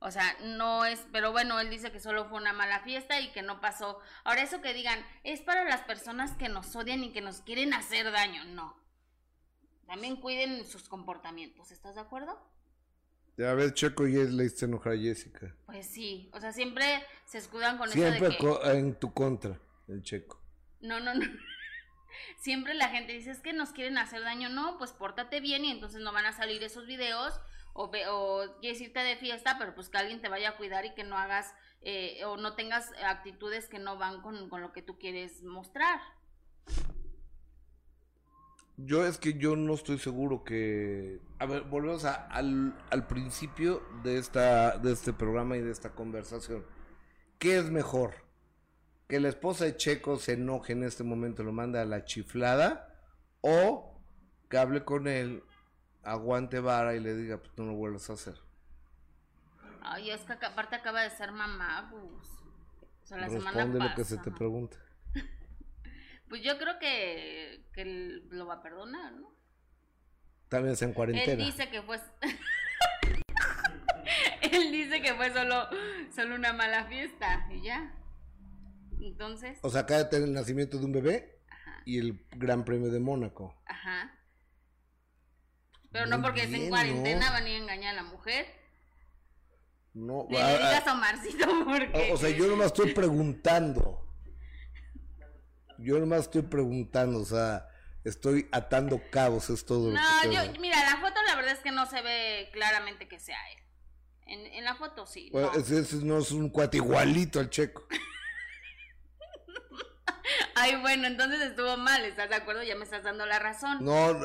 O sea, no es, pero bueno, él dice que solo fue una mala fiesta y que no pasó. Ahora eso que digan, es para las personas que nos odian y que nos quieren hacer daño, no. También cuiden sus comportamientos, ¿estás de acuerdo? Ya ves, Checo y le hice enojar a Jessica. Pues sí, o sea, siempre se escudan con eso de que... en tu contra, el Checo. No, no, no. siempre la gente dice, es que nos quieren hacer daño. No, pues pórtate bien y entonces no van a salir esos videos o, o quieres irte de fiesta, pero pues que alguien te vaya a cuidar y que no hagas eh, o no tengas actitudes que no van con, lo que tú quieres mostrar. Yo es que yo no estoy seguro que... A ver, volvemos al, al principio de, esta, de este programa y de esta conversación. ¿Qué es mejor? ¿Que la esposa de Checo se enoje en este momento, lo manda a la chiflada? ¿O que hable con él aguante vara y le diga, pues no lo vuelvas a hacer. Ay, es que aparte acaba de ser mamá, pues. O sea, la Responde lo que se te pregunta. Pues yo creo que, que lo va a perdonar, ¿no? También es en cuarentena. Él dice que fue... Él dice que fue solo, solo una mala fiesta y ya. Entonces. O sea, acaba de tener el nacimiento de un bebé y el Gran Premio de Mónaco. Ajá. Pero no porque es en cuarentena van a ir a engañar a la mujer. No, le digas a Marcito porque. O sea, yo nomás estoy preguntando. Yo nomás estoy preguntando, o sea, estoy atando cabos, es todo. No, yo, mira, la foto la verdad es que no se ve claramente que sea él. En, en la foto sí. no. Ese, no es un cuate igualito al checo. Ay, bueno, entonces estuvo mal, ¿estás de acuerdo? Ya me estás dando la razón. No,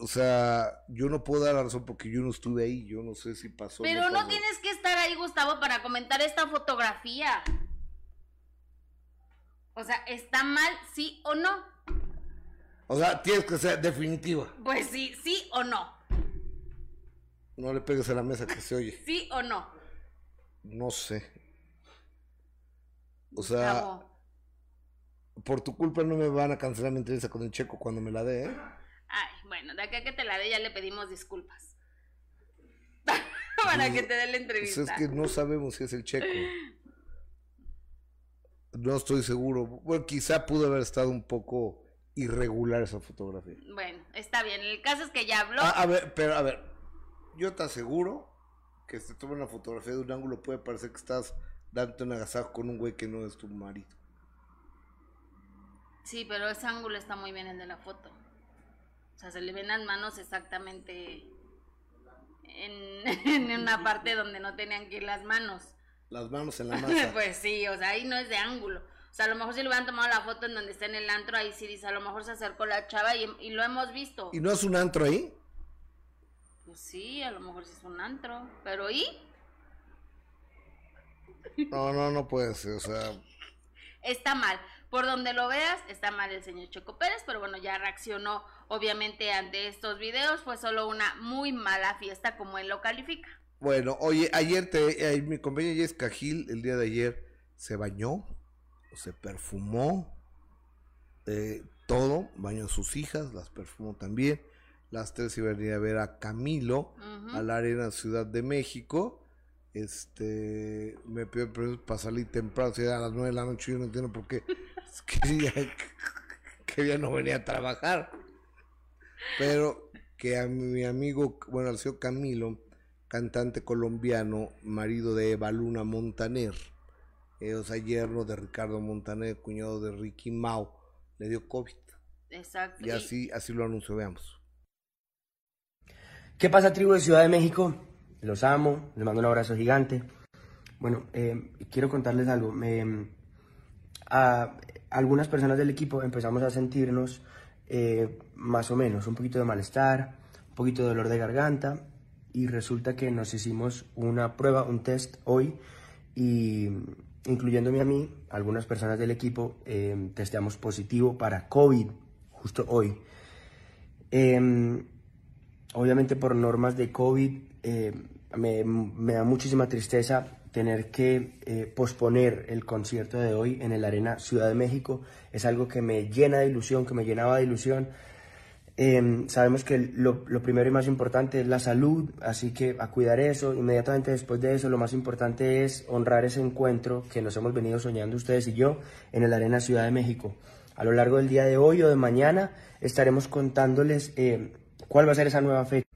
o sea, yo no puedo dar la razón porque yo no estuve ahí, yo no sé si pasó. Pero no, tienes que estar ahí, Gustavo, para comentar esta fotografía. O sea, ¿está mal, sí o no? O sea, tienes que ser definitiva. Pues sí, sí o no. No le pegues a la mesa que se oye. ¿Sí o no? No sé. O sea, por tu culpa no me van a cancelar mi entrevista con el checo cuando me la dé, ¿eh? Ay, bueno, de acá que te la dé ya le pedimos disculpas. Para que te dé la entrevista. Pues es que no sabemos si es el checo. No estoy seguro. Bueno, quizá pudo haber estado un poco irregular esa fotografía. Bueno, está bien. El caso es que ya habló. Ah, a ver, pero a ver. Yo te aseguro que si te toman una fotografía de un ángulo puede parecer que estás dándote un agasajo con un güey que no es tu marido. Sí, pero ese ángulo está muy bien el de la foto. O sea, se le ven las manos exactamente en, una parte donde no tenían que ir las manos. Las manos en la masa. pues sí, o sea, ahí no es de ángulo. O sea, a lo mejor si le hubieran tomado la foto en donde está en el antro, ahí sí dice, a lo mejor se acercó la chava y, y lo hemos visto. ¿Y no es un antro ahí? Pues sí, a lo mejor sí es un antro. Pero ¿y? No, no, no puede ser, o sea. Está mal por donde lo veas, está mal el señor Checo Pérez, pero bueno, ya reaccionó obviamente ante estos videos, fue solo una muy mala fiesta como él lo califica. Bueno, oye, ayer te, eh, mi compañera Jessica Gil, el día de ayer, se bañó, se perfumó, eh, todo, bañó a sus hijas, las perfumó también. Las tres iban a ir a ver a Camilo a la Arena Ciudad de México este me pidió permiso para salir temprano, si a las nueve de la noche, yo no entiendo por qué quería que ya no venía a trabajar. Pero que a mi amigo, bueno, al señor Camilo, cantante colombiano, marido de Eva Luna Montaner, eh, o sea, yerno de Ricardo Montaner, cuñado de Ricky Mau, le dio COVID. Exacto. Y así, así lo anunció, veamos. ¿Qué pasa, tribu de Ciudad de México? Los amo, les mando un abrazo gigante. Bueno, eh, quiero contarles algo. A, algunas personas del equipo empezamos a sentirnos eh, más o menos un poquito de malestar, un poquito de dolor de garganta y resulta que nos hicimos una prueba, un test hoy y incluyéndome a mí, algunas personas del equipo eh, testeamos positivo para COVID justo hoy. Em, obviamente por normas de COVID eh, me, da muchísima tristeza tener que eh, posponer el concierto de hoy en el Arena Ciudad de México. Es algo que me llena de ilusión, que me llenaba de ilusión. Em, sabemos que lo, lo, primero y más importante es la salud, así que a cuidar eso. Inmediatamente después de eso, lo más importante es honrar ese encuentro que nos hemos venido soñando ustedes y yo en el Arena Ciudad de México. A lo largo del día de hoy o de mañana estaremos contándoles eh, cuál va a ser esa nueva fecha.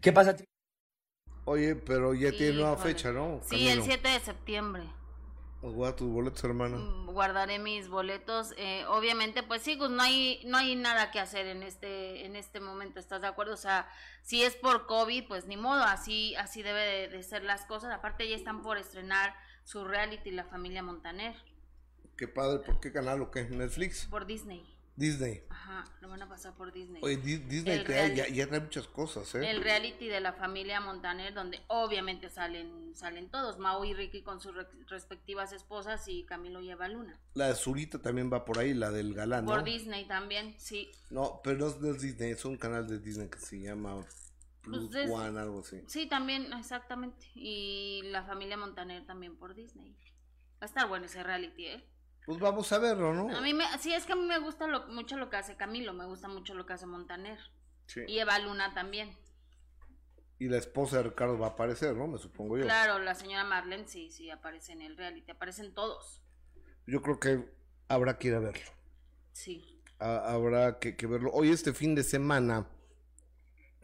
¿Qué pasa? Oye, pero ya tiene nueva fecha, ¿no? Sí, el 7 de septiembre. Pues guarda tus boletos, hermana. Mm, guardaré mis boletos. Eh, obviamente, pues sí, pues no hay, no hay nada que hacer en este, en este momento, ¿estás de acuerdo? O sea, si es por COVID, pues ni modo, así, así debe de, ser las cosas. Aparte ya están por estrenar su reality La Familia Montaner. Qué padre, ¿por qué canal o qué? ¿Netflix? Por Disney. Disney. Ajá, lo van a pasar por Disney. Oye, Disney ya, ya, trae muchas cosas, ¿eh? El reality de la familia Montaner, donde obviamente salen salen todos, Mau y Ricky con sus respectivas esposas y Camilo lleva Luna. La de Zurita también va por ahí, la del galán, Por Disney también, sí. No, pero no es, Disney, es un canal de Disney que se llama Plus pues One, algo así. Sí, también, exactamente. Y la familia Montaner también por Disney. Va a estar bueno ese reality, ¿eh? Pues vamos a verlo, ¿no? A mí me, sí, es que a mí me gusta mucho lo que hace Camilo, me gusta mucho lo que hace Montaner. Sí. Y Eva Luna también. Y la esposa de Ricardo va a aparecer, ¿no? Me supongo yo. Claro, la señora Marlene sí, sí, aparece en el reality, aparecen todos. Yo creo que habrá que ir a verlo. Sí. habrá que, que verlo. Hoy este fin de semana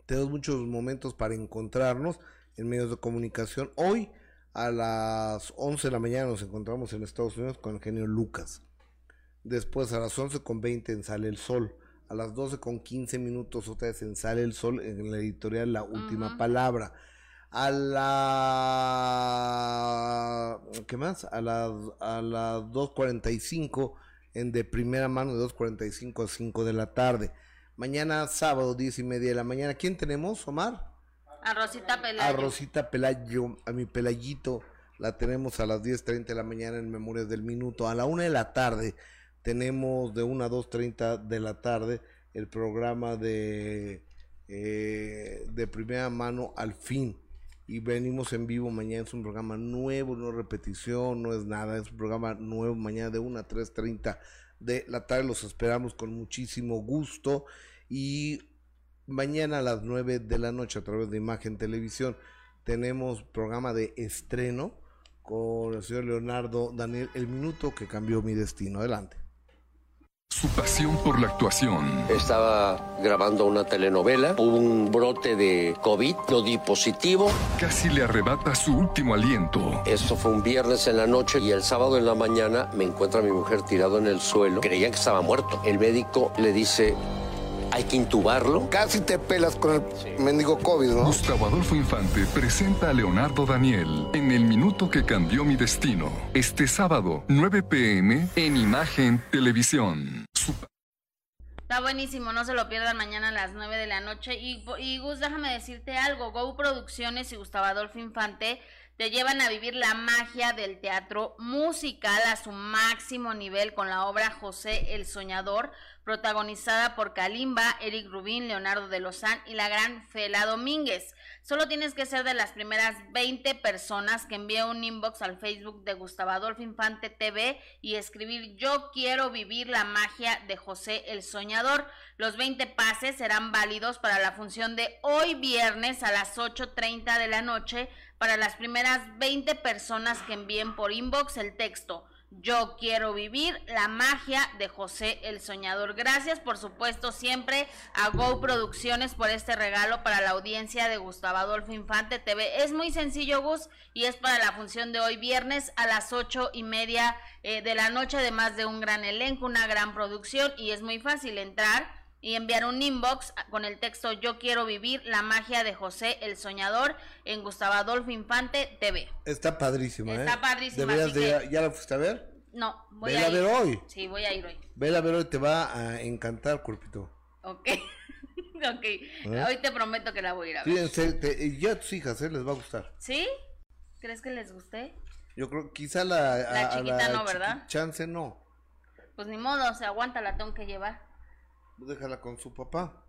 tenemos muchos momentos para encontrarnos en medios de comunicación. Hoy a las 11 de la mañana nos encontramos en Estados Unidos con el genio Lucas. Después a las 11 con 20 en Sale el Sol. A las 12 con 15 minutos otra vez en Sale el Sol en la editorial La Última Palabra. A la... ¿Qué más? A las a las 2.45 en De Primera Mano de 2.45 a 5 de la tarde. Mañana sábado 10 y media de la mañana. ¿Quién tenemos, Omar? A Rosita Pelayo. A Rosita Pelayo, a mi Pelayito, la tenemos a las 10.30 de la mañana en Memorias del Minuto. A la una de la tarde tenemos de 1 a 2.30 de la tarde el programa de, eh, de primera mano al fin. Y venimos en vivo mañana, es un programa nuevo, no repetición, no es nada, es un programa nuevo mañana de 1 a 3.30 de la tarde. Los esperamos con muchísimo gusto. Y Mañana a las 9 de la noche a través de Imagen Televisión tenemos programa de estreno con el señor Leonardo Daniel, El Minuto que cambió mi destino. Adelante. Su pasión por la actuación. Estaba grabando una telenovela, hubo un brote de COVID, lo di positivo. Casi le arrebata su último aliento. Esto fue un viernes en la noche y el sábado en la mañana me encuentra mi mujer tirado en el suelo. Creían que estaba muerto. El médico le dice, hay que intubarlo. Casi te pelas con el mendigo COVID, ¿no? Gustavo Adolfo Infante presenta a Leonardo Daniel en El Minuto que Cambió Mi Destino. Este sábado, 9 pm, en Imagen Televisión. Está buenísimo, no se lo pierdan mañana a las 9 de la noche. Y, y Gus, déjame decirte algo. Go Producciones y Gustavo Adolfo Infante te llevan a vivir la magia del teatro musical a su máximo nivel con la obra José el Soñador, protagonizada por Kalimba, Eric Rubín, Leonardo de Lozán y la gran Fela Domínguez. Solo tienes que ser de las primeras 20 personas que envíe un inbox al Facebook de Gustavo Adolfo Infante TV y escribir Yo quiero vivir la magia de José el Soñador. Los 20 pases serán válidos para la función de hoy viernes a las 8.30 de la noche para las primeras 20 personas que envíen por inbox el texto. Yo quiero vivir la magia de José el Soñador. Gracias, por supuesto, siempre a Go Producciones por este regalo para la audiencia de Gustavo Adolfo Infante TV. Es muy sencillo, Gus, y es para la función de hoy viernes a las ocho y media eh, de la noche, además de un gran elenco, una gran producción, y es muy fácil entrar y enviar un inbox con el texto Yo quiero vivir la magia de José el Soñador en Gustavo Adolfo Infante TV. Está padrísima, Está ¿eh? padrísima. ¿Ya la fuiste a ver? No, voy a, ver hoy. Sí, voy a ir hoy. Vela a ver hoy, te va a encantar, cuerpito. Ok. ok. ¿Eh? Hoy te prometo que la voy a ir a ver. Fíjense, ya a tus hijas ¿eh? les va a gustar. ¿Sí? ¿Crees que les guste? Yo creo quizá la... La chiquita no, ¿verdad? Chance no. Pues ni modo, o sea, aguanta, la tengo que llevar. Déjala con su papá.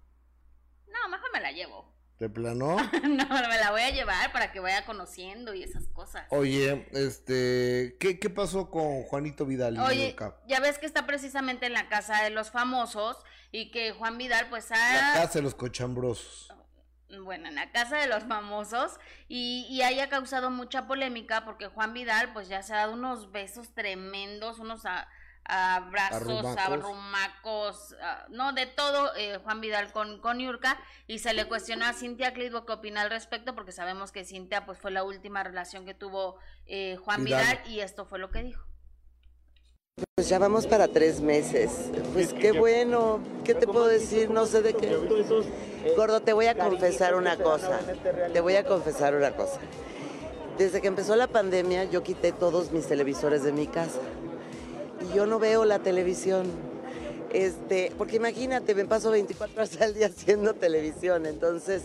No, mejor me la llevo. ¿Te planó? no, me la voy a llevar para que vaya conociendo y esas cosas. Oye, este, ¿qué, qué pasó con Juanito Vidal? Oye, ya ves que está precisamente en la casa de los famosos y que Juan Vidal pues ha... La casa de los cochambrosos. Bueno, en la casa de los famosos y, y haya causado mucha polémica porque Juan Vidal pues ya se ha dado unos besos tremendos, unos... A, abrazos, arrumacos, ah, no, de todo, eh, Juan Vidal con, con Yurka, y se le cuestionó a Cintia Clitbo qué opina al respecto, porque sabemos que Cintia pues fue la última relación que tuvo eh, Juan Vidal. y esto fue lo que dijo. Pues ya vamos para tres meses. Pues qué bueno, ¿qué te puedo decir? No sé de qué. Gordo, te voy a confesar una cosa. Te voy a confesar una cosa. Desde que empezó la pandemia, yo quité todos mis televisores de mi casa yo no veo la televisión. Este, porque imagínate, me paso 24 horas al día haciendo televisión, entonces,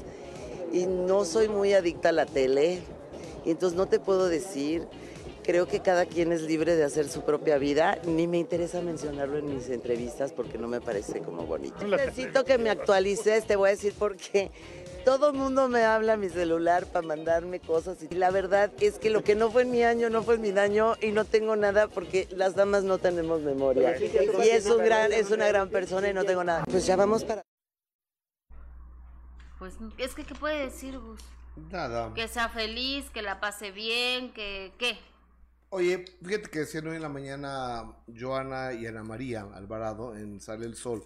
y no soy muy adicta a la tele, y entonces no te puedo decir, creo que cada quien es libre de hacer su propia vida, ni me interesa mencionarlo en mis entrevistas porque no me parece como bonito. Necesito que me actualices, te voy a decir por qué Todo el mundo me habla a mi celular para mandarme cosas y la verdad es que lo que no fue en mi año no fue en mi daño y no tengo nada porque las damas no tenemos memoria. Y es un gran, es una gran persona y no tengo nada. Pues ya vamos para. Pues es que qué puede decir Gus. Nada. Que sea feliz, que la pase bien, que qué. Oye, fíjate que decían hoy en la mañana Joana y Ana María Alvarado en Sale el Sol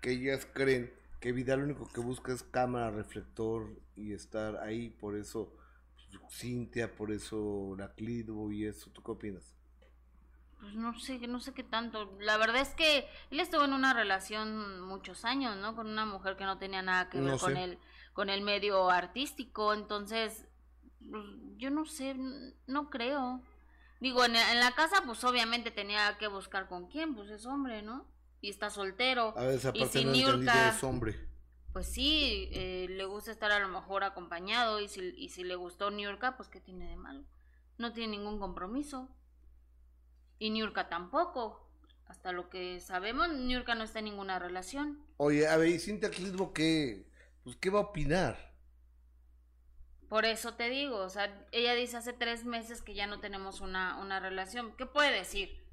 que ellas creen que Vidal lo único que busca es cámara, reflector y estar ahí, por eso pues, Cintia, por eso la Clido y eso. ¿Tú qué opinas? Pues no sé, no sé qué tanto. La verdad es que él estuvo en una relación muchos años, ¿no? Con una mujer que no tenía nada que ver con el con el medio artístico, entonces pues, yo no sé, no creo. Digo, en, en la casa pues obviamente tenía que buscar con quién, pues es hombre, ¿no? Y está soltero. A veces y si no es hombre. Pues sí, eh, le gusta estar a lo mejor acompañado y si, y si le gustó Niurka, pues ¿qué tiene de malo? No tiene ningún compromiso. Y Niurka tampoco. Hasta lo que sabemos, Niurka no está en ninguna relación. Oye, a ver, ¿y Cintia Clismo qué, pues, qué va a opinar? Por eso te digo, o sea, ella dice hace tres meses que ya no tenemos una, una relación. ¿Qué puede decir?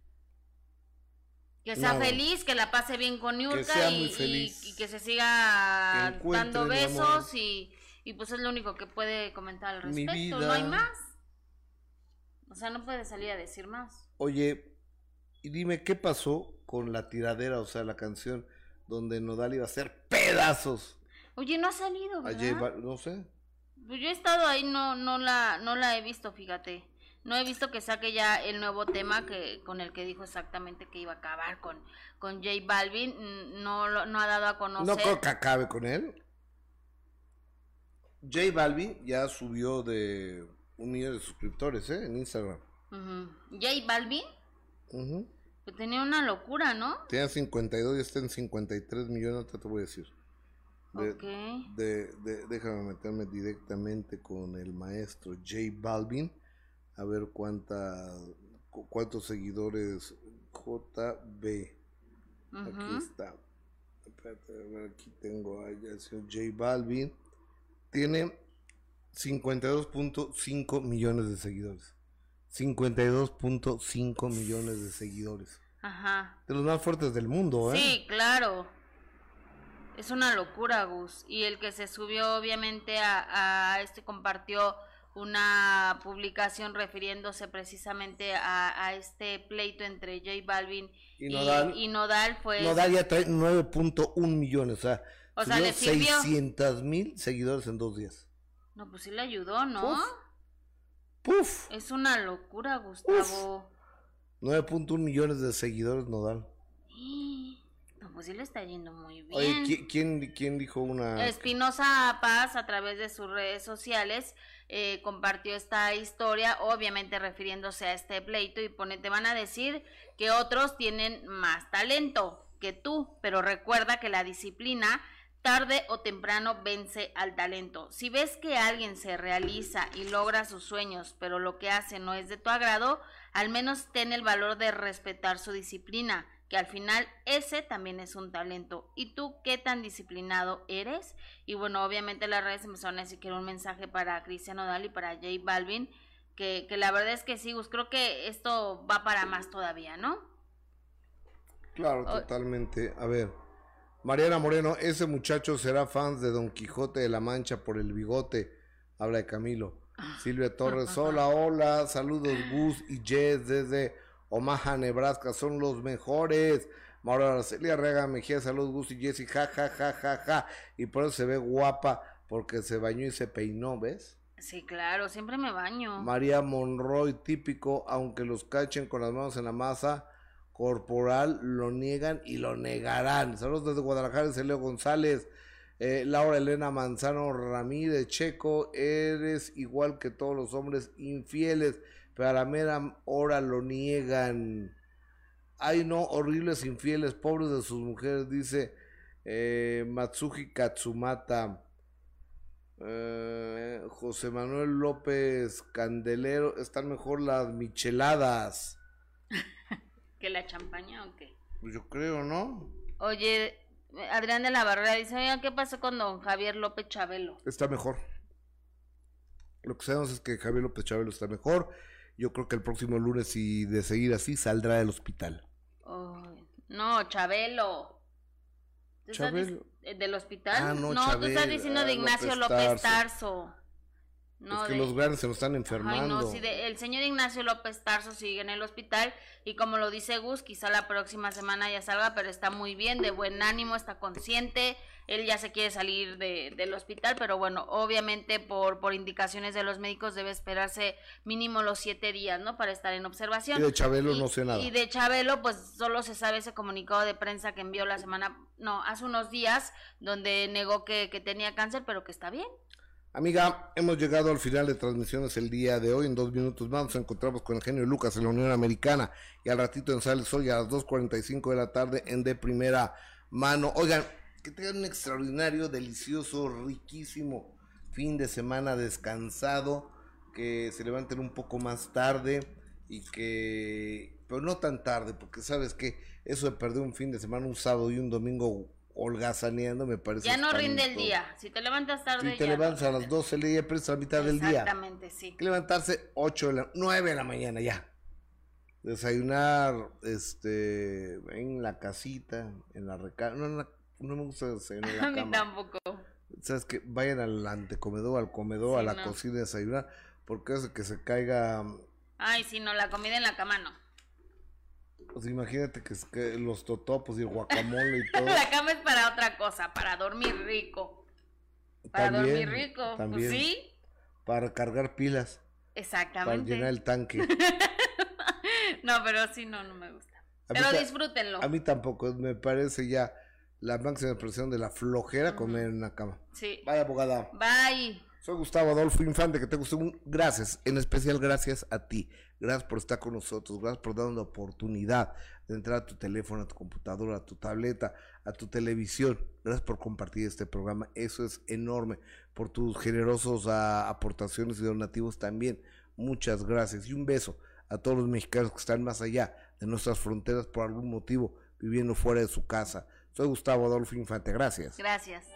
Que sea feliz, que la pase bien con Yurka y, y, que se siga dando besos y, y, pues es lo único que puede comentar al respecto, no hay más. O sea, no puede salir a decir más. Oye, y dime, ¿qué pasó con la tiradera, o sea, la canción donde Nodal iba a hacer pedazos? Oye, no ha salido, ¿verdad? no sé. Pues yo he estado ahí, no, no, la, no la he visto, fíjate. No he visto que saque ya el nuevo tema que con el que dijo exactamente que iba a acabar con, con J Balvin. No, no ha dado a conocer. No creo que acabe con él. J Balvin ya subió de un millón de suscriptores ¿eh? en Instagram. J Balvin. Que tenía una locura, ¿no? Tenía 52 y está en 53 millones, te voy a decir. de, déjame meterme directamente con el maestro J Balvin a ver cuánta, cuántos seguidores JB. Aquí está. Espérate, a ver, aquí tengo a J Balvin. Tiene 52.5 millones de seguidores. 52.5 millones de seguidores. Ajá. De los más fuertes del mundo, ¿eh? Sí, claro. Es una locura, Gus. Y el que se subió, obviamente, a, a este compartió una publicación refiriéndose precisamente a, este pleito entre J Balvin y Nodal, fue... Nodal ya trae 9.1 millones, o sea, o sea 600 mil seguidores en dos días. No, pues sí le ayudó, ¿no? Puf. Es una locura, Gustavo. 9.1 millones de seguidores Nodal. No, pues sí le está yendo muy bien. Oye, ¿quién, quién dijo una...? Espinosa Paz, a través de sus redes sociales, eh, compartió esta historia, obviamente refiriéndose a este pleito y pone, te van a decir que otros tienen más talento que tú, pero recuerda que la disciplina tarde o temprano vence al talento. Si ves que alguien se realiza y logra sus sueños, pero lo que hace no es de tu agrado, al menos ten el valor de respetar su disciplina que al final ese también es un talento. ¿Y tú qué tan disciplinado eres? Y bueno, obviamente las redes empezaron a decir que era un mensaje para Cristiano Dal y para J Balvin, que, que la verdad es que sí, pues creo que esto va para más todavía, ¿no? Claro, totalmente. A ver, Mariana Moreno, ese muchacho será fan de Don Quijote de la Mancha por el bigote. Habla de Camilo. Silvia Torres, hola, hola, saludos Gus y Jess desde Omaha, Nebraska, son los mejores. Mauro Arcelia Rega Mejía, saludos, Gus y Jessy, ja, ja, ja, ja, ja. Y por eso se ve guapa, porque se bañó y se peinó, ¿ves? Sí, claro, siempre me baño. María Monroy, típico, aunque los cachen con las manos en la masa corporal, lo niegan y lo negarán. Saludos desde Guadalajara, Celio González. Eh, Laura Elena Manzano Ramírez, Checo, eres igual que todos los hombres infieles pero a la mera hora lo niegan. Ay no, horribles infieles, pobres de sus mujeres, dice eh, Matsuji Katsumata. Eh, José Manuel López Candelero, están mejor las micheladas. ¿Que la champaña o qué? Pues yo creo, ¿no? Oye, Adrián de la Barrera dice, oiga, ¿qué pasó con don Javier López Chabelo? Está mejor. Lo que sabemos es que Javier López Chabelo está mejor. Yo creo que el próximo lunes, si de seguir así, saldrá del hospital. no, Chabelo. ¿Chabelo? ¿Del hospital? Ah, no, no tú estás diciendo de ah, Ignacio López Tarso es que los grandes se nos están enfermando. no, el señor Ignacio López Tarso sigue en el hospital y como lo dice Gus, quizá la próxima semana ya salga, pero está muy bien, de buen ánimo, está consciente, él ya se quiere salir de, del hospital, pero bueno, obviamente por, por indicaciones de los médicos debe esperarse mínimo los siete días, ¿no? Para estar en observación. Y de Chabelo no sé nada. Y de Chabelo, pues solo se sabe ese comunicado de prensa que envió la semana, no, hace unos días, donde negó que, que tenía cáncer, pero que está bien. Amiga, hemos llegado al final de transmisiones el día de hoy. En dos minutos más nos encontramos con el genio Lucas en la Unión Americana y al ratito en Sales hoy a las 2.45 de la tarde en de primera mano. Oigan, que tengan un extraordinario, delicioso, riquísimo fin de semana descansado, que se levanten un poco más tarde y que, pero no tan tarde, porque sabes que eso de perder un fin de semana, un sábado y un domingo holgazaneando, me parece. Ya no rinde el día. Si te levantas tarde. Si te levantas a las 12 le día, a la mitad del día. Exactamente, sí. Hay que levantarse 8 de la, 9 de la mañana ya. Desayunar este en la casita, en la recámara. No, no, me gusta desayunar en la cama. A mí tampoco. Sabes que vayan al antecomedor, al comedor, a la cocina a desayunar, porque hace que se caiga. Ay, si no, la comida en la cama no. Pues imagínate que, es que los totopos y el guacamole y todo. la cama es para otra cosa, para dormir rico. Para dormir rico, pues también, sí. Para cargar pilas. Exactamente. Para llenar el tanque. no, pero sí, no, no me gusta. pero disfrútenlo. A mí tampoco, me parece ya la máxima expresión de la flojera comer en una cama. Sí. Vaya abogada. Bye. Soy Gustavo Adolfo Infante, que te gustó un gracias, en especial gracias a ti. Gracias por estar con nosotros, gracias por darnos la oportunidad de entrar a tu teléfono, a tu computadora, a tu tableta, a tu televisión. Gracias por compartir este programa, eso es enorme. Por tus generosos ah, aportaciones y donativos también. Muchas gracias y un beso a todos los mexicanos que están más allá de nuestras fronteras por algún motivo, viviendo fuera de su casa. Soy Gustavo Adolfo Infante, gracias. Gracias.